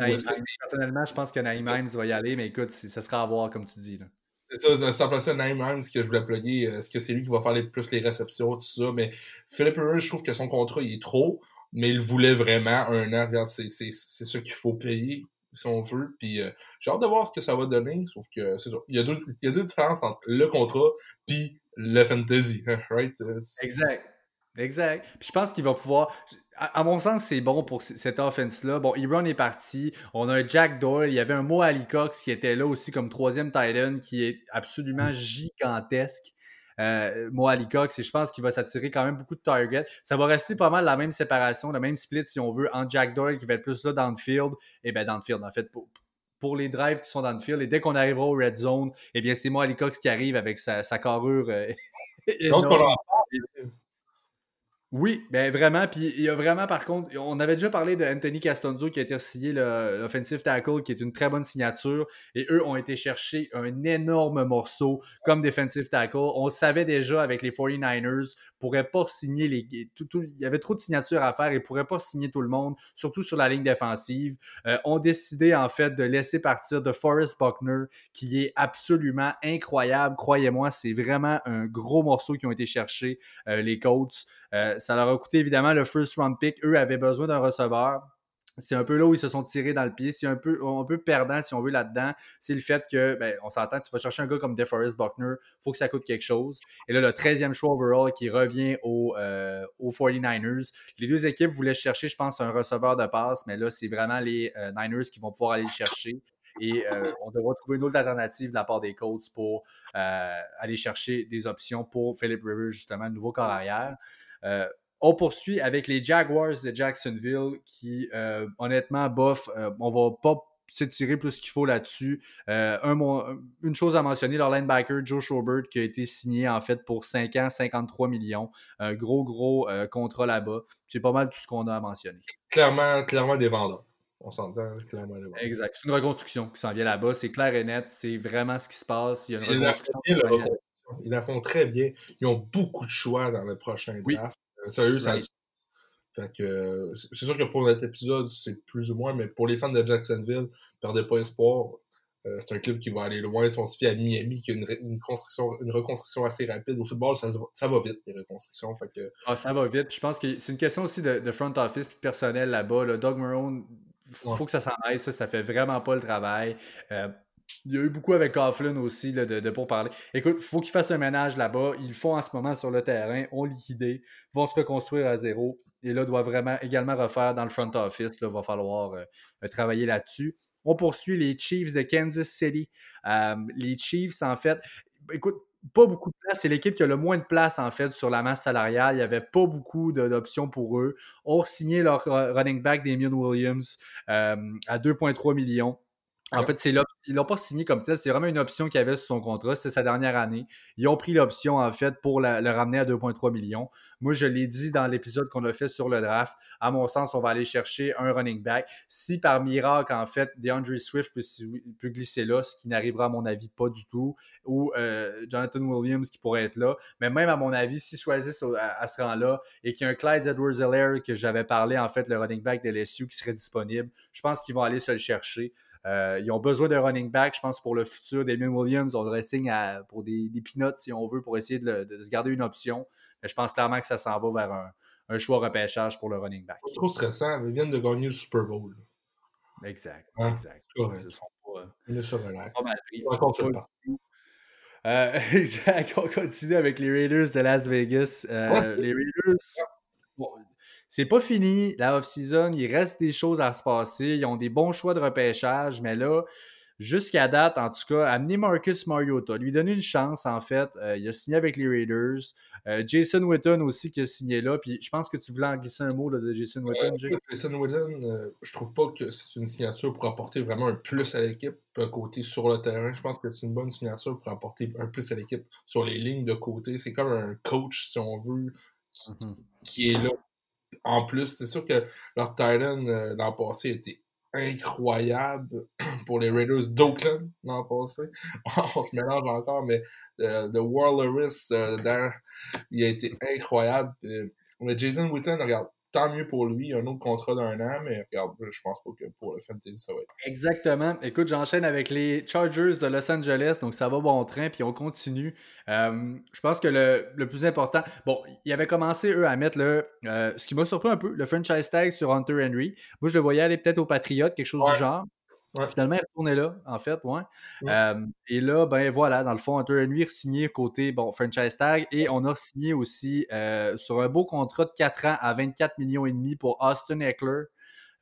personnellement, je pense que Naïm Himes va y aller, mais écoute, ça sera à voir, comme tu dis. Là. C'est ça, en ça, Naïm Himes que je voulais plugger. Est-ce que c'est lui qui va faire les, plus les réceptions, tout ça? Mais Philippe Rivers, je trouve que son contrat, il est trop, mais il voulait vraiment un an. Regarde, c'est ça qu'il faut payer si on veut. Puis euh, j'ai hâte de voir ce que ça va donner. Sauf que c'est ça. Il y, a deux, il y a deux différences entre le contrat puis le fantasy. Hein, right? Euh, exact. Exact. Puis je pense qu'il va pouvoir. À, mon sens, c'est bon pour cette offense-là. Bon, Ebron est parti. On a un Jack Doyle. Il y avait un Mo Ali Cox qui était là aussi comme troisième Titan qui est absolument mm. gigantesque. Euh, Mo Ali Cox, et je pense qu'il va s'attirer quand même beaucoup de targets. Ça va rester pas mal la même séparation, la même split, si on veut, en Jack Doyle qui va être plus là dans le field. Et bien, dans le field, en fait, pour, les drives qui sont dans le field. Et dès qu'on arrivera au red zone, eh bien, c'est Mo Ali Cox qui arrive avec sa, carrure. Euh, [laughs] oui, ben vraiment. Puis il y a vraiment, par contre, on avait déjà parlé de Anthony Castonzo qui a été signé l'offensive tackle, qui est une très bonne signature. Et eux ont été chercher un énorme morceau comme defensive tackle. On savait déjà avec les 49ers, pourrait pas signer les. il y avait trop de signatures à faire et pourrait pas signer tout le monde, surtout sur la ligne défensive. Euh, ont décidé en fait de laisser partir de Forrest Buckner, qui est absolument incroyable. Croyez-moi, c'est vraiment un gros morceau qui ont été cherchés, euh, les Colts. Euh, ça leur a coûté évidemment le first round pick. Eux avaient besoin d'un receveur. C'est un peu là où ils se sont tirés dans le pied. C'est un peu, perdant, si on veut, là-dedans. C'est le fait que, ben, on s'entend, tu vas chercher un gars comme DeForest Buckner, il faut que ça coûte quelque chose. Et là, le 13e choix overall qui revient aux, 49ers. Euh, les deux équipes voulaient chercher, je pense, un receveur de passe, mais là, c'est vraiment les euh, Niners qui vont pouvoir aller le chercher. Et on devra trouver une autre alternative de la part des Colts pour aller chercher des options pour Philip Rivers, justement, le nouveau corps arrière. Euh, on poursuit avec les Jaguars de Jacksonville qui, euh, honnêtement, bof, euh, on va pas s'étirer plus qu'il faut là-dessus. une chose à mentionner, leur linebacker Joe Schobert qui a été signé en fait pour 5 ans, 53 millions. Un gros, gros contrat là-bas. C'est pas mal tout ce qu'on a à mentionner. Clairement, clairement des vendeurs. On s'entend clairement des vendeurs. Exact. C'est une reconstruction qui s'en vient là-bas. C'est clair et net. C'est vraiment ce qui se passe. Il y a une reconstruction. Ils la font très bien. Ils ont beaucoup de choix dans le prochain draft. Euh, sérieux, ça fait que c'est sûr que pour notre épisode, c'est plus ou moins, mais pour les fans de Jacksonville, perdez pas espoir. Euh, c'est un club qui va aller loin. Si on se fie à Miami, qui a une, une, une reconstruction assez rapide. Au football, ça, ça va vite, les reconstructions. Fait que... ah, ça va vite. je pense que c'est une question aussi de, front office personnel là-bas. Là. Doug Marone, il faut que ça s'en aille. Ça, ça fait vraiment pas le travail. Euh, il y a eu beaucoup avec Coughlin aussi de, de pour parler. Écoute, il faut qu'ils fassent un ménage là-bas. Ils le font en ce moment sur le terrain, ont liquidé, vont se reconstruire à zéro. Et là, doit vraiment également refaire dans le front office. Il va falloir euh, euh, travailler là-dessus. On poursuit les Chiefs de Kansas City. Euh, les Chiefs, en fait, écoute, pas beaucoup de place. C'est l'équipe qui a le moins de place, en fait, sur la masse salariale. Il n'y avait pas beaucoup d'options pour eux. Ont signé leur running back Damien Williams à 2,3 millions. En fait, c'est ils l'ont pas signé comme tel, c'est vraiment une option qu'il avait sur son contrat, c'est sa dernière année. Ils ont pris l'option en fait pour le ramener à 2,3 millions. Moi, je l'ai dit dans l'épisode qu'on a fait sur le draft. À mon sens, on va aller chercher un running back. Si par miracle, en fait, DeAndre Swift peut, glisser là, ce qui n'arrivera à mon avis pas du tout, ou euh, Jonathan Williams qui pourrait être là, mais même à mon avis, s'ils choisissent à, ce rang-là et qu'il y a un Clyde Edwards-Helaire que j'avais parlé, en fait, le running back de LSU qui serait disponible, je pense qu'ils vont aller se le chercher. Euh, ils ont besoin d'un running back, je pense, pour le futur. Damien Williams, on le signe pour des, des peanuts, si on veut, pour essayer de, se garder une option. Mais je pense clairement que ça s'en va vers un, un, choix repêchage pour le running back. C'est trop stressant. Ils viennent de gagner le Super Bowl. Exact. Hein? Exact. Ils sont pas, Ils relax. Euh, [laughs] exact. On continue avec les Raiders de Las Vegas. Euh, les Raiders. Bon, c'est pas fini, la off-season. Il reste des choses à se passer. Ils ont des bons choix de repêchage, mais là, jusqu'à date, en tout cas, amener Marcus Mariota, lui donner une chance, en fait. Euh, il a signé avec les Raiders. Euh, Jason Witten aussi qui a signé là. Puis je pense que tu voulais en glisser un mot de Jason Witten, euh, Jason Witten, je trouve pas que c'est une signature pour apporter vraiment un plus à l'équipe, un côté sur le terrain. Je pense que c'est une bonne signature pour apporter un plus à l'équipe sur les lignes de côté. C'est comme un coach, si on veut, qui mm-hmm. est là en plus, c'est sûr que leur Titan euh, l'an passé était incroyable [clears throat] pour les Raiders d'Oakland l'an passé. [laughs] On se mélange encore, mais euh, The Warlorist, euh, il a été incroyable. mais Jason Witten, regarde, tant mieux pour lui. Un autre contrat d'un an, mais regarde, je pense pas que pour le Fantasy, ça va être. Exactement. Écoute, j'enchaîne avec les Chargers de Los Angeles, donc ça va bon train, puis on continue. Euh, je pense que le, plus important, bon, il avait commencé, eux, à mettre le. Euh, ce qui m'a surpris un peu, le franchise tag sur Hunter Henry. Moi, je le voyais aller peut-être au Patriote, quelque chose du genre. Finalement, il retournait là, en fait, ouais. et là, ben voilà, dans le fond, Hunter Henry signé côté bon, franchise tag et on a signé aussi euh, sur un beau contrat de 4 ans à 24 millions et demi pour Austin Eckler.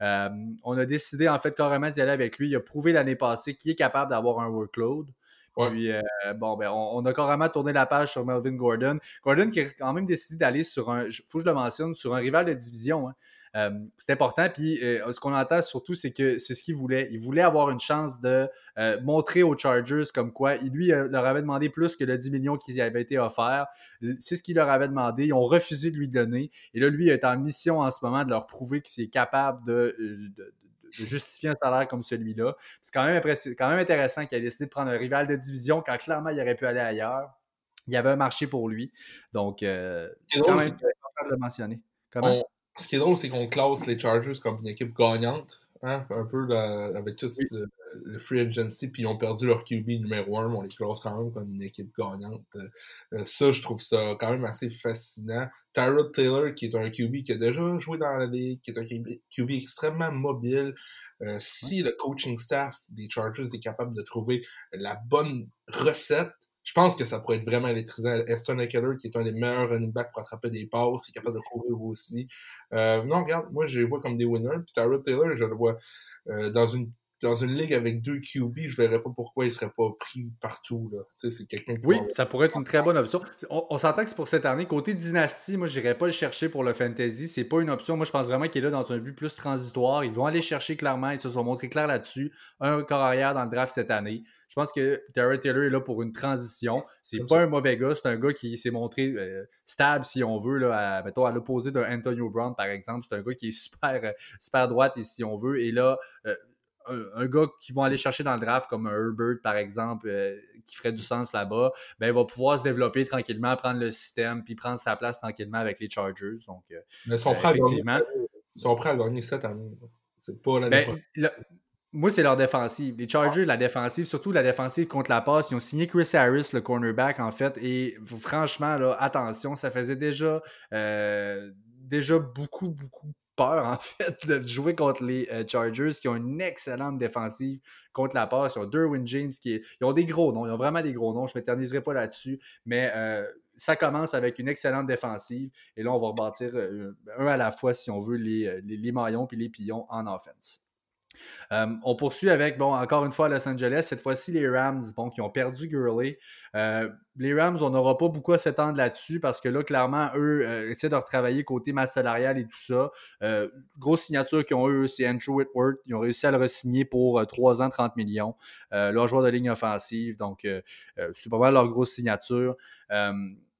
on a décidé en fait carrément d'y aller avec lui. Il a prouvé l'année passée qu'il est capable d'avoir un workload. Puis, euh, bon, ben, on, a carrément tourné la page sur Melvin Gordon. Gordon qui a quand même décidé d'aller sur un, faut que je le mentionne, sur un rival de division. Hein. Euh, c'est important. Puis euh, ce qu'on entend surtout, c'est que c'est ce qu'il voulait. Il voulait avoir une chance de euh, montrer aux Chargers comme quoi il lui leur avait demandé plus que le 10 millions qui avait été offert. C'est ce qu'il leur avait demandé. Ils ont refusé de lui donner. Et là, lui est en mission en ce moment de leur prouver qu'il est capable de, justifier un salaire comme celui-là. C'est quand, même quand même intéressant qu'il ait décidé de prendre un rival de division quand clairement il aurait pu aller ailleurs. Il y avait un marché pour lui. Donc, c'est quand même important de le mentionner. Comment? Ce qui est drôle, c'est qu'on classe les Chargers comme une équipe gagnante. Hein, un peu avec tout le, free agency, puis ils ont perdu leur QB numéro 1, on les classe quand même comme une équipe gagnante. Euh, ça, je trouve ça quand même assez fascinant. Tyrod Taylor, qui est un QB qui a déjà joué dans la ligue, qui est un QB, extrêmement mobile. Euh, si le coaching staff des Chargers est capable de trouver la bonne recette, je pense que ça pourrait être vraiment électrisant. Eston Eckler, qui est un des meilleurs running backs pour attraper des passes, il est capable de courir aussi. Euh, non, regarde, moi, je les vois comme des winners. Puis Tyrod Taylor, je le vois euh, dans une dans une ligue avec deux QB, je verrais pas pourquoi il serait pas pris partout. Là. C'est quelqu'un oui, ça pourrait être une très bonne option. On, s'entend que c'est pour cette année. Côté dynastie, moi, je n'irais pas le chercher pour le fantasy. C'est pas une option. Moi, je pense vraiment qu'il est là dans un but plus transitoire. Ils vont aller chercher clairement. Ils se sont montrés clairs là-dessus. Un corps arrière dans le draft cette année. Je pense que Terry Taylor est là pour une transition. C'est pas un mauvais gars. C'est un gars qui s'est montré euh, stable, si on veut, là, à, mettons, à l'opposé d'un Antonio Brown, par exemple. C'est un gars qui est super, euh, super droite, et si on veut. Et là, euh, un, gars qui vont aller chercher dans le draft, comme un Herbert, par exemple, euh, qui ferait du sens là-bas, ben, il va pouvoir se développer tranquillement, prendre le système, puis prendre sa place tranquillement avec les Chargers. Donc, euh, Mais ils sont, prêts effectivement, ils sont prêts à gagner cette année. C'est pas l'année ben, Moi, c'est leur défensive. Les Chargers, la défensive, surtout la défensive contre la passe, ils ont signé Chris Harris, le cornerback, en fait. Et franchement, là, attention, ça faisait déjà, euh, déjà beaucoup, beaucoup peur, en [laughs] fait, de jouer contre les euh, Chargers qui ont une excellente défensive contre la passe. Ils ont Derwin James qui est... Ils ont des gros noms, ils ont vraiment des gros noms. Je ne m'éterniserai pas là-dessus, mais euh, ça commence avec une excellente défensive. Et là, on va rebâtir euh, un à la fois, si on veut, les, les, les maillons puis les pions en offense. Euh, on poursuit avec, bon, encore une fois, Los Angeles, cette fois-ci les Rams, qui ont perdu Gurley. Euh, les Rams, on n'aura pas beaucoup à s'étendre là-dessus parce que là, clairement, eux euh, essaient de retravailler côté masse salariale et tout ça. grosse signature qu'ils ont eu, c'est Andrew Whitworth. Ils ont réussi à le re-signer pour 3 ans, 30 millions. leur joueur de ligne offensive, donc c'est pas mal leur grosse signature.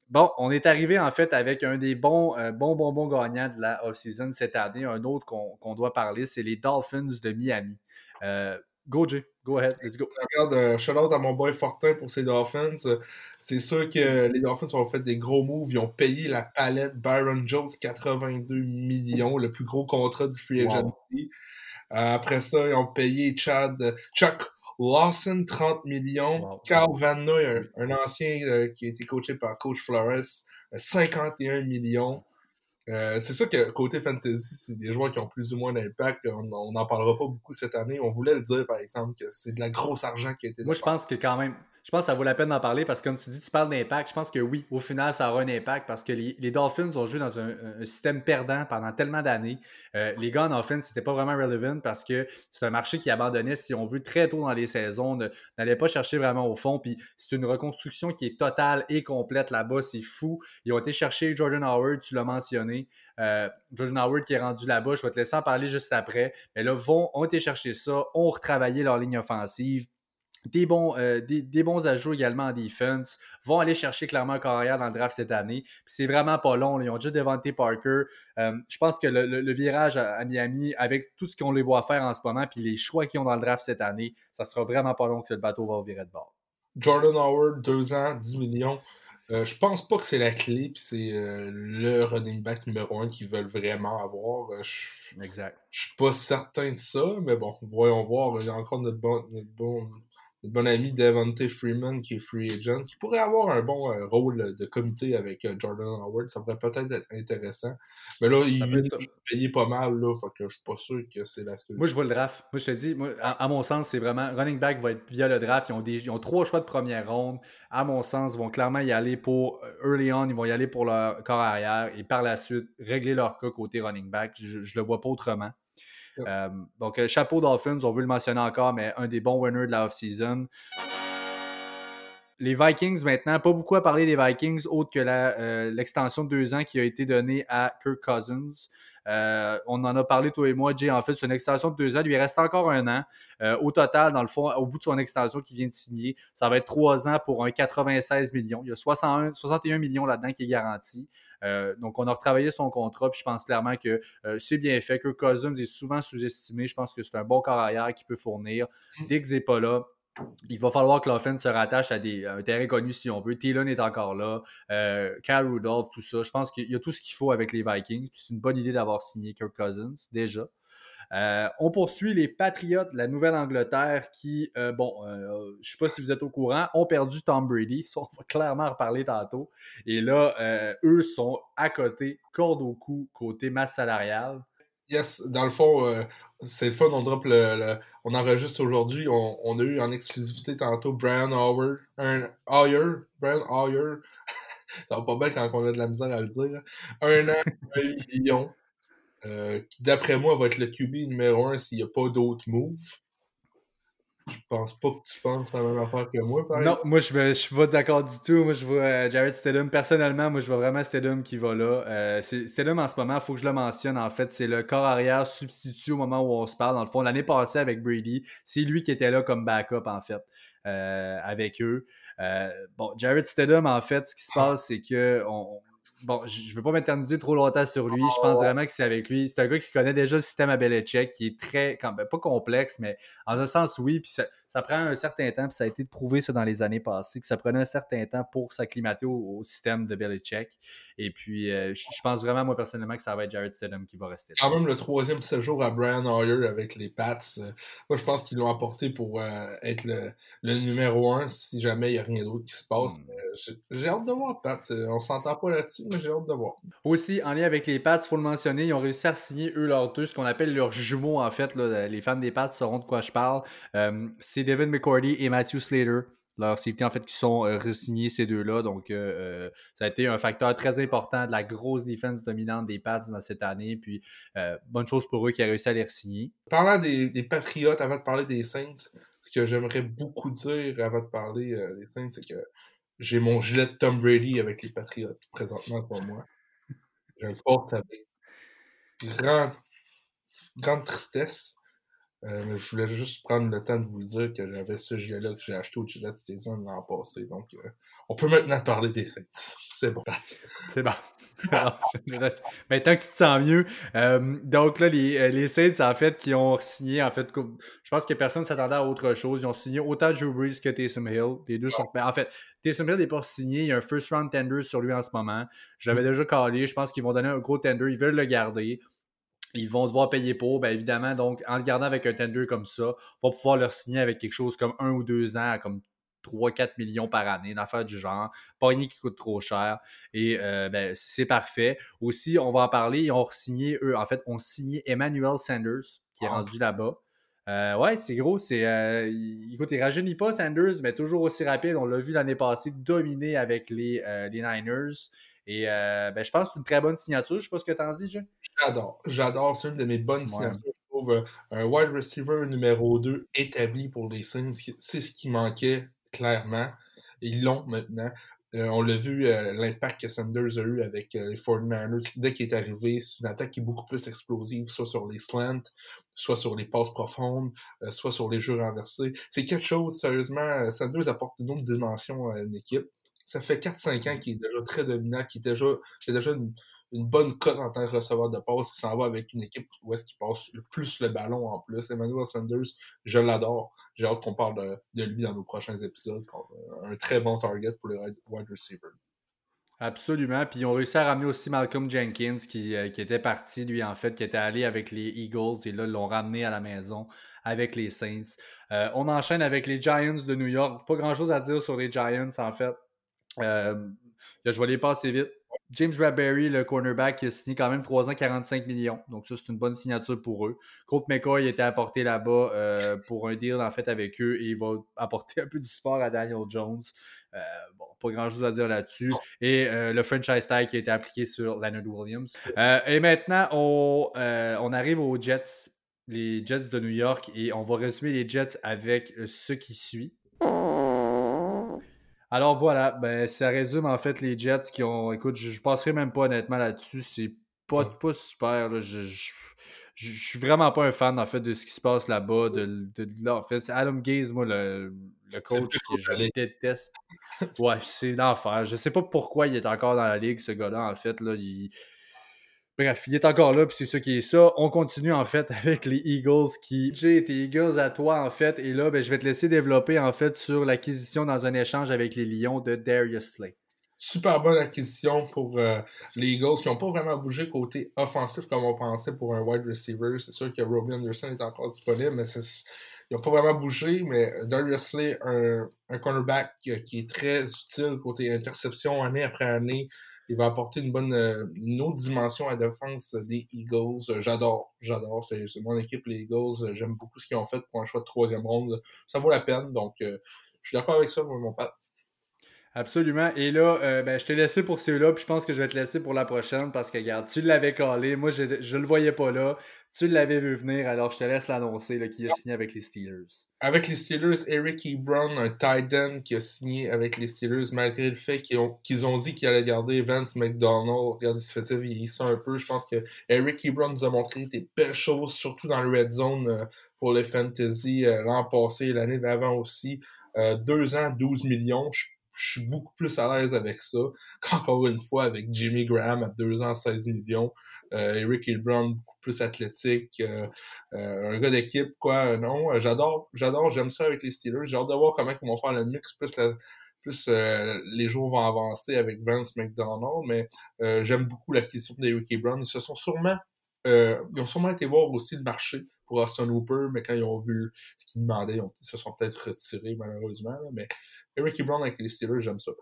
Bon, on est arrivé en fait avec un des bons, euh, bons bonbons gagnants de la off-season cette année. Un autre qu'on doit parler, c'est les Dolphins de Miami. Euh, go, Jay. Go ahead. Let's go. Regarde, euh, shout out à mon boy Fortin pour ces Dolphins. C'est sûr que les Dolphins ont fait des gros moves. Ils ont payé la palette Byron Jones 82 millions, le plus gros contrat de free agency. après ça, ils ont payé Chad, Chuck Lawson, 30 millions. Carl Van Noy, un, ancien euh, qui a été coaché par Coach Flores, 51 euh, millions. Euh, c'est sûr que côté fantasy, c'est des joueurs qui ont plus ou moins d'impact. On n'en parlera pas beaucoup cette année. On voulait le dire, par exemple, que c'est de la grosse argent qui a été Moi, je pense que quand même, je pense que ça vaut la peine d'en parler parce que comme tu dis, tu parles d'impact. Je pense que oui, au final, ça aura un impact parce que les, Dolphins ont joué dans un, système perdant pendant tellement d'années. Euh, les gars en offense, c'était pas vraiment relevant parce que c'est un marché qui abandonnait, si on veut, très tôt dans les saisons, n'allait pas chercher vraiment au fond. Puis c'est une reconstruction qui est totale et complète là-bas. C'est fou. Ils ont été chercher Jordan Howard, tu l'as mentionné. Euh, Jordan Howard qui est rendu là-bas. Je vais te laisser en parler juste après. Mais là, vont, ont été chercher ça, ont retravaillé leur ligne offensive des bons, euh, des, bons ajouts également en defense, vont aller chercher clairement un carrière dans le draft cette année. c'est vraiment pas long. Ils ont déjà Devante Parker. Euh, je pense que le, virage à, Miami, avec tout ce qu'on les voit faire en ce moment, puis les choix qu'ils ont dans le draft cette année, ça sera vraiment pas long que le bateau va virer de bord. Jordan Howard, 2 ans, 10 millions. Euh, je pense pas que c'est la clé, puis c'est le running back numéro 1 qu'ils veulent vraiment avoir. exact. Je suis pas certain de ça, mais bon, voyons voir. Il y a encore notre bon, notre bon notre bon ami Devontae Freeman, qui est free agent, qui pourrait avoir un bon euh, rôle de comité avec euh, Jordan Howard. Ça pourrait peut-être être intéressant. Mais là, il est payé pas mal, là, fait que je suis pas sûr que c'est la solution. Moi, je vois le draft. Moi, je te dis, à, mon sens, c'est vraiment running back va être via le draft. Ils ont, des, ils ont trois choix de première ronde. À mon sens, ils vont clairement y aller pour euh, early on, ils vont y aller pour leur corps arrière et par la suite, régler leur cas côté running back. Je, je le vois pas autrement. Euh, donc, euh, chapeau Dolphins, on veut le mentionner encore, mais un des bons winners de la off-season. Les Vikings, maintenant, pas beaucoup à parler des Vikings, autre que euh, l'extension de deux ans qui a été donnée à Kirk Cousins. Euh, on en a parlé, toi et moi, Jay. En fait, c'est une extension de deux ans. Il lui reste encore un an. Euh, au total, dans le fond, au bout de son extension qu'il vient de signer, ça va être trois ans pour un 96 millions. Il y a 61 millions là-dedans qui est garanti. Euh, donc, on a retravaillé son contrat. Puis je pense clairement que c'est bien fait. Que Cousins est souvent sous-estimé. Je pense que c'est un bon corps arrière qui peut fournir. Mm. Dès que n'est pas là, il va falloir que l'offense se rattache à, des, un terrain connu si on veut. Thielen est encore là. Euh, Rudolph, tout ça. Je pense qu'il y a tout ce qu'il faut avec les Vikings. C'est une bonne idée d'avoir signé Kirk Cousins, déjà. Euh, on poursuit les Patriots de la Nouvelle-Angleterre qui, euh, bon, je ne sais pas si vous êtes au courant, ont perdu Tom Brady. on va clairement en reparler tantôt. Et là, eux sont à côté, corde au cou, côté masse salariale. Yes, dans le fond, euh, c'est le fun, on drop le. on enregistre aujourd'hui. On, a eu en exclusivité tantôt Brian Howard. Un Hoyer. Brian Hoyer. [laughs] Ça va pas bien quand on a de la misère à le dire. Un an, un million. Euh, qui, d'après moi, va être le QB numéro un s'il n'y a pas d'autres moves. Je pense pas que tu penses la même affaire que moi, par Non, moi, je, ne suis pas d'accord du tout. Moi, je vois euh, Jared Stedham. Personnellement, moi, je vois vraiment Stedham qui va là. Euh, Stedham, en ce moment, il faut que je le mentionne, en fait, c'est le corps arrière substitut au moment où on se parle. Dans le fond, l'année passée avec Brady, c'est lui qui était là comme backup, en fait, euh, avec eux. Euh, bon, Jared Stedham, en fait, ce qui se ah. passe, c'est que on, bon, je ne veux pas m'éterniser trop longtemps sur lui. Je pense vraiment que c'est avec lui. C'est un gars qui connaît déjà le système à Belichick, qui est très, ben, pas complexe, mais en un sens, oui. Puis ça, prend un certain temps, puis ça a été prouvé ça dans les années passées, que ça prenait un certain temps pour s'acclimater au, système de Belichick. Et puis, euh, je, pense vraiment, moi, personnellement, que ça va être Jared Stidham qui va rester. Quand même, le troisième séjour à Brian Hoyer avec les Pats, euh, moi, je pense qu'ils l'ont apporté pour euh, être le, numéro un si jamais il n'y a rien d'autre qui se passe. Hmm. J'ai hâte de voir, Pat. On s'entend pas là-dessus, mais j'ai hâte de voir. Aussi, en lien avec les Pats, il faut le mentionner, ils ont réussi à signer, eux, leurs deux, ce qu'on appelle leurs jumeaux, en fait. les fans des Pats sauront de quoi je parle. C'est David McCordy et Matthew Slater leur safety, en fait, qui sont euh, re-signés, ces deux-là. Donc, euh, euh, ça a été un facteur très important de la grosse défense dominante des Pats dans cette année. Puis, bonne chose pour eux qui a réussi à les re-signer. Parlant des, des, Patriotes, avant de parler des Saints, ce que j'aimerais beaucoup dire avant de parler des Saints, c'est que j'ai mon gilet de Tom Brady avec les Patriotes présentement pour moi. Je le porte avec grande, grande tristesse. Euh, je voulais juste prendre le temps de vous dire que j'avais ce gilet-là que j'ai acheté au Gillette Station l'an passé. Donc, euh, on peut maintenant parler des Saints. [laughs] C'est bon. [laughs] C'est bon. [laughs] Maintenant que tu te sens mieux. Euh, donc là, les, les Saints, en fait, qui ont signé, en fait, je pense que personne ne s'attendait à autre chose. Ils ont signé autant Drew Brees que Taysom Hill. Les deux sont. Ben, en fait, Taysom Hill n'est pas signé. Il y a un first round tender sur lui en ce moment. Je l'avais mm. déjà calé. Je pense qu'ils vont donner un gros tender. Ils veulent le garder ils vont devoir payer pour, bien évidemment. Donc, en le gardant avec un tender comme ça, on va pouvoir leur signer avec quelque chose comme un ou deux ans, comme 3-4 millions par année, une affaire du genre. Pas rien qui coûte trop cher. Et euh, ben, c'est parfait. Aussi, on va en parler. Ils ont signé, eux, en fait, ont signé Emmanuel Sanders, qui est ah. rendu là-bas. Euh, ouais, c'est gros. C'est, euh, écoute, il rajeunit pas Sanders, mais toujours aussi rapide. On l'a vu l'année passée dominer avec les, les Niners. Et euh, ben, je pense que c'est une très bonne signature. Je sais pas ce que tu en dis, Jean. J'adore. J'adore. C'est une de mes bonnes signatures. Je trouve euh, un wide receiver numéro 2 établi pour les Saints. C'est ce qui manquait clairement. Ils l'ont maintenant. Euh, on l'a vu, l'impact que Sanders a eu avec les 49ers dès qu'il est arrivé. C'est une attaque qui est beaucoup plus explosive, soit sur les slants soit sur les passes profondes, soit sur les jeux renversés. C'est quelque chose, sérieusement, Sanders apporte une autre dimension à une équipe. Ça fait 4-5 ans qu'il est déjà très dominant, qu'il est déjà, déjà une, une bonne cote en tant que receveur de passe. Il s'en va avec une équipe où est-ce qu'il passe le plus le ballon en plus. Emmanuel Sanders, je l'adore. J'ai hâte qu'on parle de, lui dans nos prochains épisodes. Un très bon target pour les wide receivers. Absolument. Puis ils ont réussi à ramener aussi Malcolm Jenkins qui, euh, qui, était parti, lui, en fait, qui était allé avec les Eagles et là, l'ont ramené à la maison avec les Saints. Euh, on enchaîne avec les Giants de New York. Pas grand-chose à dire sur les Giants, en fait. Euh, je vais les passer vite. James Bradbury, le cornerback, qui a signé quand même 3 ans, 45 millions. Donc, ça, c'est une bonne signature pour eux. Colt McCoy était apporté là-bas euh, pour un deal, en fait, avec eux et il va apporter [laughs] un peu du support à Daniel Jones. Euh, bon, pas grand-chose à dire là-dessus. Et euh, le franchise tag qui a été appliqué sur Leonard Williams. et maintenant, on, on arrive aux Jets, les Jets de New York, et on va résumer les Jets avec ce qui suit. Alors voilà, ben, ça résume en fait les Jets qui ont. Écoute, je, ne passerai même pas honnêtement là-dessus. C'est pas, pas super. Je, je, suis vraiment pas un fan en fait de ce qui se passe là-bas. De, de, en fait, c'est Adam Gaze, moi, le, le coach qui je déteste. [laughs] Ouais, c'est l'enfer. Je sais pas pourquoi il est encore dans la ligue, ce gars-là, en fait. Là, il Bref, il est encore là, puis c'est ça qui est ça. On continue en fait [laughs] avec les Eagles qui. J'ai été Eagles à toi en fait, et là, ben, je vais te laisser développer en fait sur l'acquisition dans un échange avec les Lions de Darius Slay. Super bonne acquisition pour euh, les Eagles qui n'ont pas vraiment bougé côté offensif comme on pensait pour un wide receiver. C'est sûr que Robbie Anderson est encore disponible, mais ils n'ont pas vraiment bougé. Mais Darius Slay, un, un cornerback qui est très utile côté interception année après année il va apporter une bonne euh, une autre dimension à la défense des Eagles. J'adore, j'adore. C'est mon équipe, les Eagles. J'aime beaucoup ce qu'ils ont fait pour un choix de troisième ronde. Ça vaut la peine. Donc, euh, je suis d'accord avec ça, mon père. Absolument. Et là, euh, ben, je t'ai laissé pour ceux-là, puis je pense que je vais te laisser pour la prochaine parce que, regarde, tu l'avais collé. Moi, je ne le voyais pas là. Tu l'avais vu venir, alors je te laisse l'annoncer, qui a signé avec les Steelers. Avec les Steelers, Eric Ebron, un tight end qui a signé avec les Steelers, malgré le fait qu'ils ont, qu'ils ont dit qu'il allait garder Vance McDonald. Regarde, il se fait vieillissant un peu. Je pense que Eric Ebron nous a montré des belles choses, surtout dans le red zone euh, pour les fantasy euh, l'an passé et l'année d'avant aussi. deux ans, 12 millions. Je je suis beaucoup plus à l'aise avec ça [laughs] qu'encore une fois avec Jimmy Graham à 2 ans, 16 millions. Euh, Eric Hillbrown, beaucoup plus athlétique. Euh, euh, un gars d'équipe, quoi. Non, j'adore, j'adore, j'aime ça avec les Steelers. J'ai hâte de voir comment ils vont faire le mix, plus, plus les jours vont avancer avec Vance McDonald, mais j'aime beaucoup l'acquisition d'Eric Brown. Ils se sont sûrement ils ont sûrement été voir aussi le marché pour Austin Hooper, mais quand ils ont vu ce qu'ils demandaient, ils, se sont peut-être retirés malheureusement. mais Ricky Brown avec les Steelers, j'aime ça.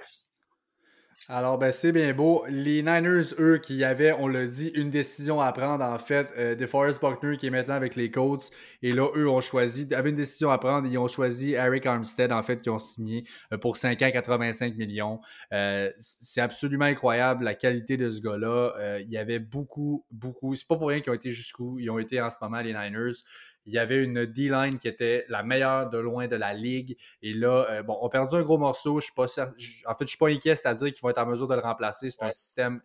Alors, ben, c'est bien beau. Les Niners, eux, qui avaient, on l'a dit, une décision à prendre, en fait, euh, de Forrest Buckner qui est maintenant avec les Colts. Et là, eux ont choisi, avaient une décision à prendre. Ils ont choisi Eric Armstead, en fait, qui ont signé euh, pour 5 ans, 85 millions. Euh, c'est absolument incroyable la qualité de ce gars-là. il y avait beaucoup, beaucoup. C'est pas pour rien qu'ils ont été jusqu'où ils ont été en ce moment, les Niners. Il y avait une D-line qui était la meilleure de loin de la ligue. Et là, euh, bon, on a perdu un gros morceau. Je suis pas en fait, je suis pas inquiet, c'est-à-dire qu'ils vont être en mesure de le remplacer. C'est un système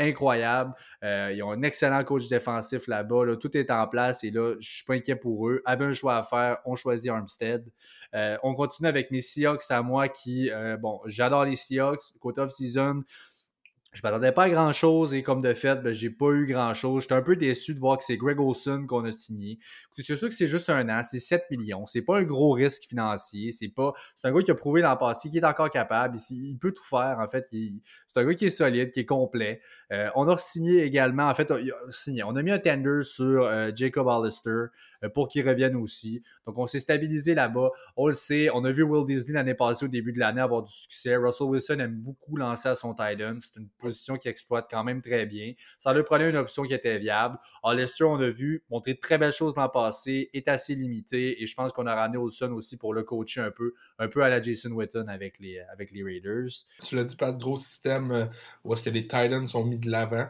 incroyable. Euh, ils ont un excellent coach défensif là-bas. Tout est en place et là, je suis pas inquiet pour eux. Avait un choix à faire, on choisit Armstead. Euh, on continue avec mes Seahawks à moi qui, bon, j'adore les Seahawks. Côté off-season, je m'attendais pas à grand chose et comme de fait, ben, j'ai pas eu grand chose. J'étais un peu déçu de voir que c'est Greg Olson qu'on a signé. C'est sûr que c'est juste un an, c'est 7 millions. C'est pas un gros risque financier. C'est pas. C'est un gars qui a prouvé l'an passé qu'il est encore capable. Il, peut tout faire, en fait. c'est un gars qui est solide, qui est complet. Euh, on a signé également, en fait, signé. On a mis un tender sur euh, Jacob Hollister. Euh, pour qu'il revienne aussi. Donc, on s'est stabilisé là-bas. On le sait, on a vu Will Disney l'année passée au début de l'année avoir du succès. Russell Wilson aime beaucoup lancer à son tight end. C'est une position qu'il exploite quand même très bien. Ça lui prenait une option qui était viable. Lester, on a vu montrer de très belles choses l'an passé, est assez limité et je pense qu'on a ramené Wilson aussi pour le coacher un peu, un peu à la Jason Witten avec les, avec les Raiders. Tu l'as dit, pas de gros système euh, où est-ce que les Titans sont mis de l'avant.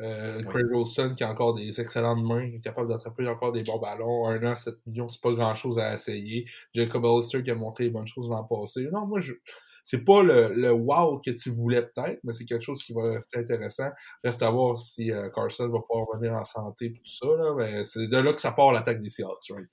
Euh, Craig Wilson qui a encore des excellentes mains, qui est capable d'attraper encore des bons ballons. Un an, 7 millions, c'est pas grand chose à essayer. Jacob Hollister qui a montré les bonnes choses l'an passé. Non, moi, je, c'est pas le, le wow que tu voulais peut-être, mais c'est quelque chose qui va rester intéressant. Reste à voir si Carson va pouvoir revenir en santé et tout ça, là, mais c'est de là que ça part l'attaque des Seahawks, right?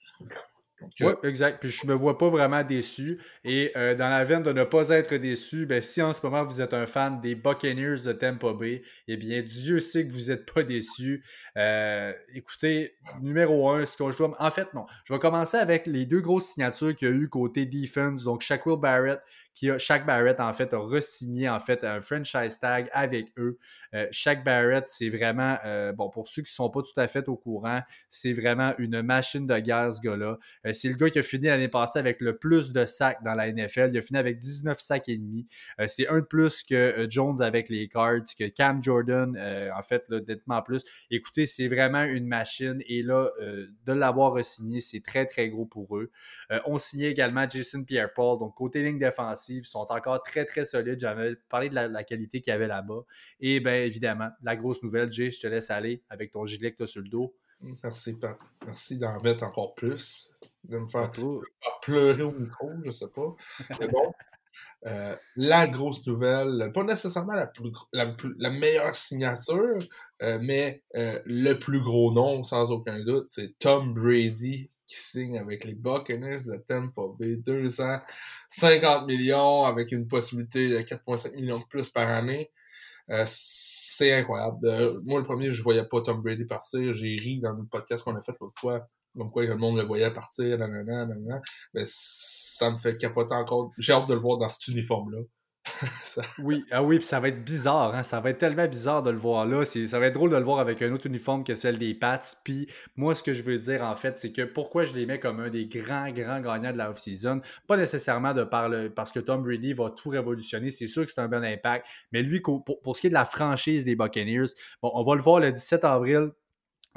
Oui, exact. Puis je me vois pas vraiment déçu. Et euh, dans la veine de ne pas être déçu, ben, si en ce moment vous êtes un fan des Buccaneers de Tampa Bay, eh bien, Dieu sait que vous n'êtes pas déçu. Euh, écoutez, numéro un, ce qu'on joue. En fait, non. Je vais commencer avec les deux grosses signatures qu'il y a eu côté defense. Donc, Shaquille Barrett qui a, Shaq Barrett, en fait, a re-signé en fait, un franchise tag avec eux. Euh, Shaq Barrett, c'est vraiment, euh, bon, pour ceux qui ne sont pas tout à fait au courant, c'est vraiment une machine de guerre, ce gars-là. Euh, c'est le gars qui a fini l'année passée avec le plus de sacs dans la NFL. Il a fini avec 19 sacs et demi. c'est un de plus que Jones avec les Cards, que Cam Jordan, en fait, nettement plus. Écoutez, c'est vraiment une machine. Et là, de l'avoir re-signé, c'est très, très gros pour eux. on signait également Jason Pierre-Paul, donc côté ligne défensive sont encore très, très solides. J'avais parlé de la, qualité qu'il y avait là-bas. Et bien évidemment, la grosse nouvelle, Jay, je te laisse aller avec ton gilet que tu as sur le dos. Merci, Pat. Merci d'en mettre encore plus. De me faire, pleurer au micro, je sais pas. Mais bon. Euh, la grosse nouvelle, pas nécessairement la, plus, la, meilleure signature, euh, mais euh, le plus gros nom, sans aucun doute, c'est Tom Brady qui signe avec les Buccaneers de Tampa Bay. Deux ans, 50 millions avec une possibilité de 4,5 millions de plus par année. Euh, c'est incroyable. Euh, moi, le premier, je voyais pas Tom Brady partir. J'ai ri dans le podcast qu'on a fait l'autre fois, comme quoi le monde le voyait partir, nanana, nanana. Mais ça me fait capoter encore. J'ai hâte de le voir dans cet uniforme-là. [laughs] Oui, ah puis ça va être bizarre, hein? ça va être tellement bizarre de le voir là. Ça va être drôle de le voir avec un autre uniforme que celle des Pats. Puis moi, ce que je veux dire en fait, c'est que pourquoi je les mets comme un des grands, grands gagnants de la off-season, pas nécessairement de par parce que Tom Brady va tout révolutionner, c'est sûr que c'est un bon impact, mais lui, pour, pour, ce qui est de la franchise des Buccaneers, bon, on va le voir le 17 avril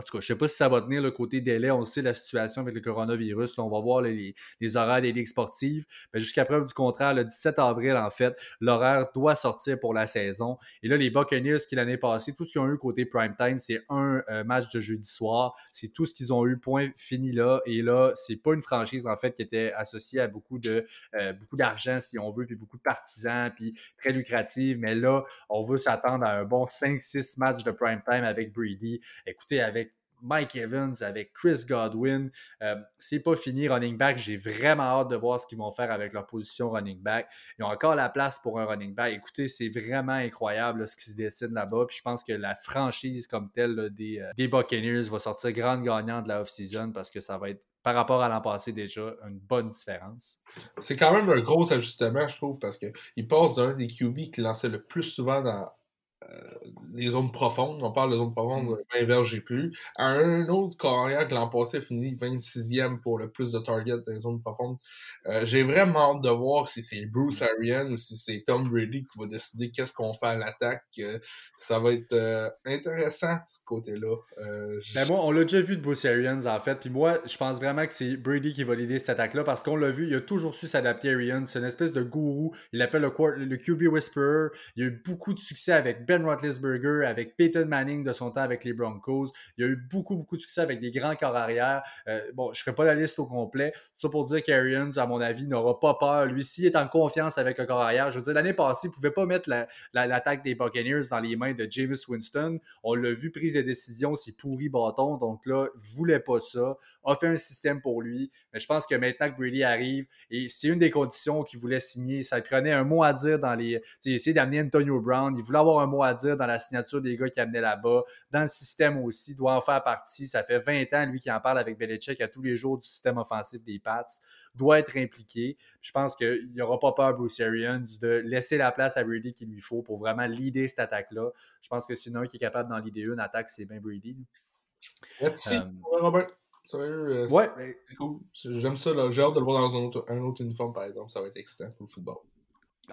en tout cas, je ne sais pas si ça va tenir le côté délai. On sait la situation avec le coronavirus. on va voir les, horaires des ligues sportives. Mais jusqu'à preuve du contraire, le 17 avril, en fait, l'horaire doit sortir pour la saison. Et là, les Buccaneers, qui l'année passée, tout ce qu'ils ont eu côté prime time, c'est un euh, match de jeudi soir. C'est tout ce qu'ils ont eu, point fini là. Et là, c'est pas une franchise, en fait, qui était associée à beaucoup de euh, beaucoup d'argent, si on veut, puis beaucoup de partisans, puis très lucrative. Mais là, on veut s'attendre à un bon 5-6 matchs de prime time avec Brady. Écoutez, avec Mike Evans, avec Chris Godwin. Euh, c'est pas fini, running back. J'ai vraiment hâte de voir ce qu'ils vont faire avec leur position running back. Ils ont encore la place pour un running back. Écoutez, c'est vraiment incroyable ce qui se dessine là-bas. Puis je pense que la franchise comme telle des, euh, des Buccaneers va sortir grande gagnante de la off-season parce que ça va être par rapport à l'an passé déjà une bonne différence. C'est quand même un gros ajustement, je trouve, parce qu'il passe d'un des QB qui lançait le plus souvent dans, les zones profondes, on parle de zones profondes, 20 verges et plus, à un autre carrière que l'an passé a fini 26e pour le plus de targets dans les zones profondes. Euh, j'ai vraiment hâte de voir si c'est Bruce Arian ou si c'est Tom Brady qui va décider qu'est-ce qu'on fait à l'attaque. Euh, ça va être intéressant, ce côté-là. ben moi, on l'a déjà vu de Bruce Arians, en fait, puis moi, je pense vraiment que c'est Brady qui va l'aider cette attaque-là, parce qu'on l'a vu, il a toujours su s'adapter à Arians. C'est une espèce de gourou. Il l'appelle le, le QB Whisperer. Il a eu beaucoup de succès avec Ben Roethlisberger, avec Peyton Manning de son temps avec les Broncos. Il y a eu beaucoup, beaucoup de succès avec des grands corps arrière. Euh, bon, je ne ferai pas la liste au complet. Tout ça pour dire qu'Arians, à mon avis, n'aura pas peur. Lui, s'il est en confiance avec le corps arrière, je veux dire, l'année passée, il ne pouvait pas mettre l'attaque des Buccaneers dans les mains de James Winston. On l'a vu, prise de décision, c'est pourri bâton. Donc là, il ne voulait pas ça. A fait un système pour lui. Mais je pense que maintenant que Brady arrive, et c'est une des conditions qu'il voulait signer, ça prenait un mot à dire dans les. Il essayé d'amener Antonio Brown. Il voulait avoir un mot à dire dans la signature des gars qui amenaient là-bas. Dans le système aussi, doit en faire partie. Ça fait 20 ans, lui, qui en parle avec Belichick à tous les jours du système offensif des Pats. Doit être impliqué. Je pense qu'il n'y aura pas peur, Bruce Arians, de laisser la place à Brady qu'il lui faut pour vraiment leader cette attaque-là. Je pense que sinon, un qui est capable d'en leader une attaque, c'est bien Brady. Merci, euh, Robert. Sérieux, euh, ouais. cool. J'aime ça. J'ai hâte de le voir dans un autre, un autre uniforme, par exemple. Ça va être excitant pour le football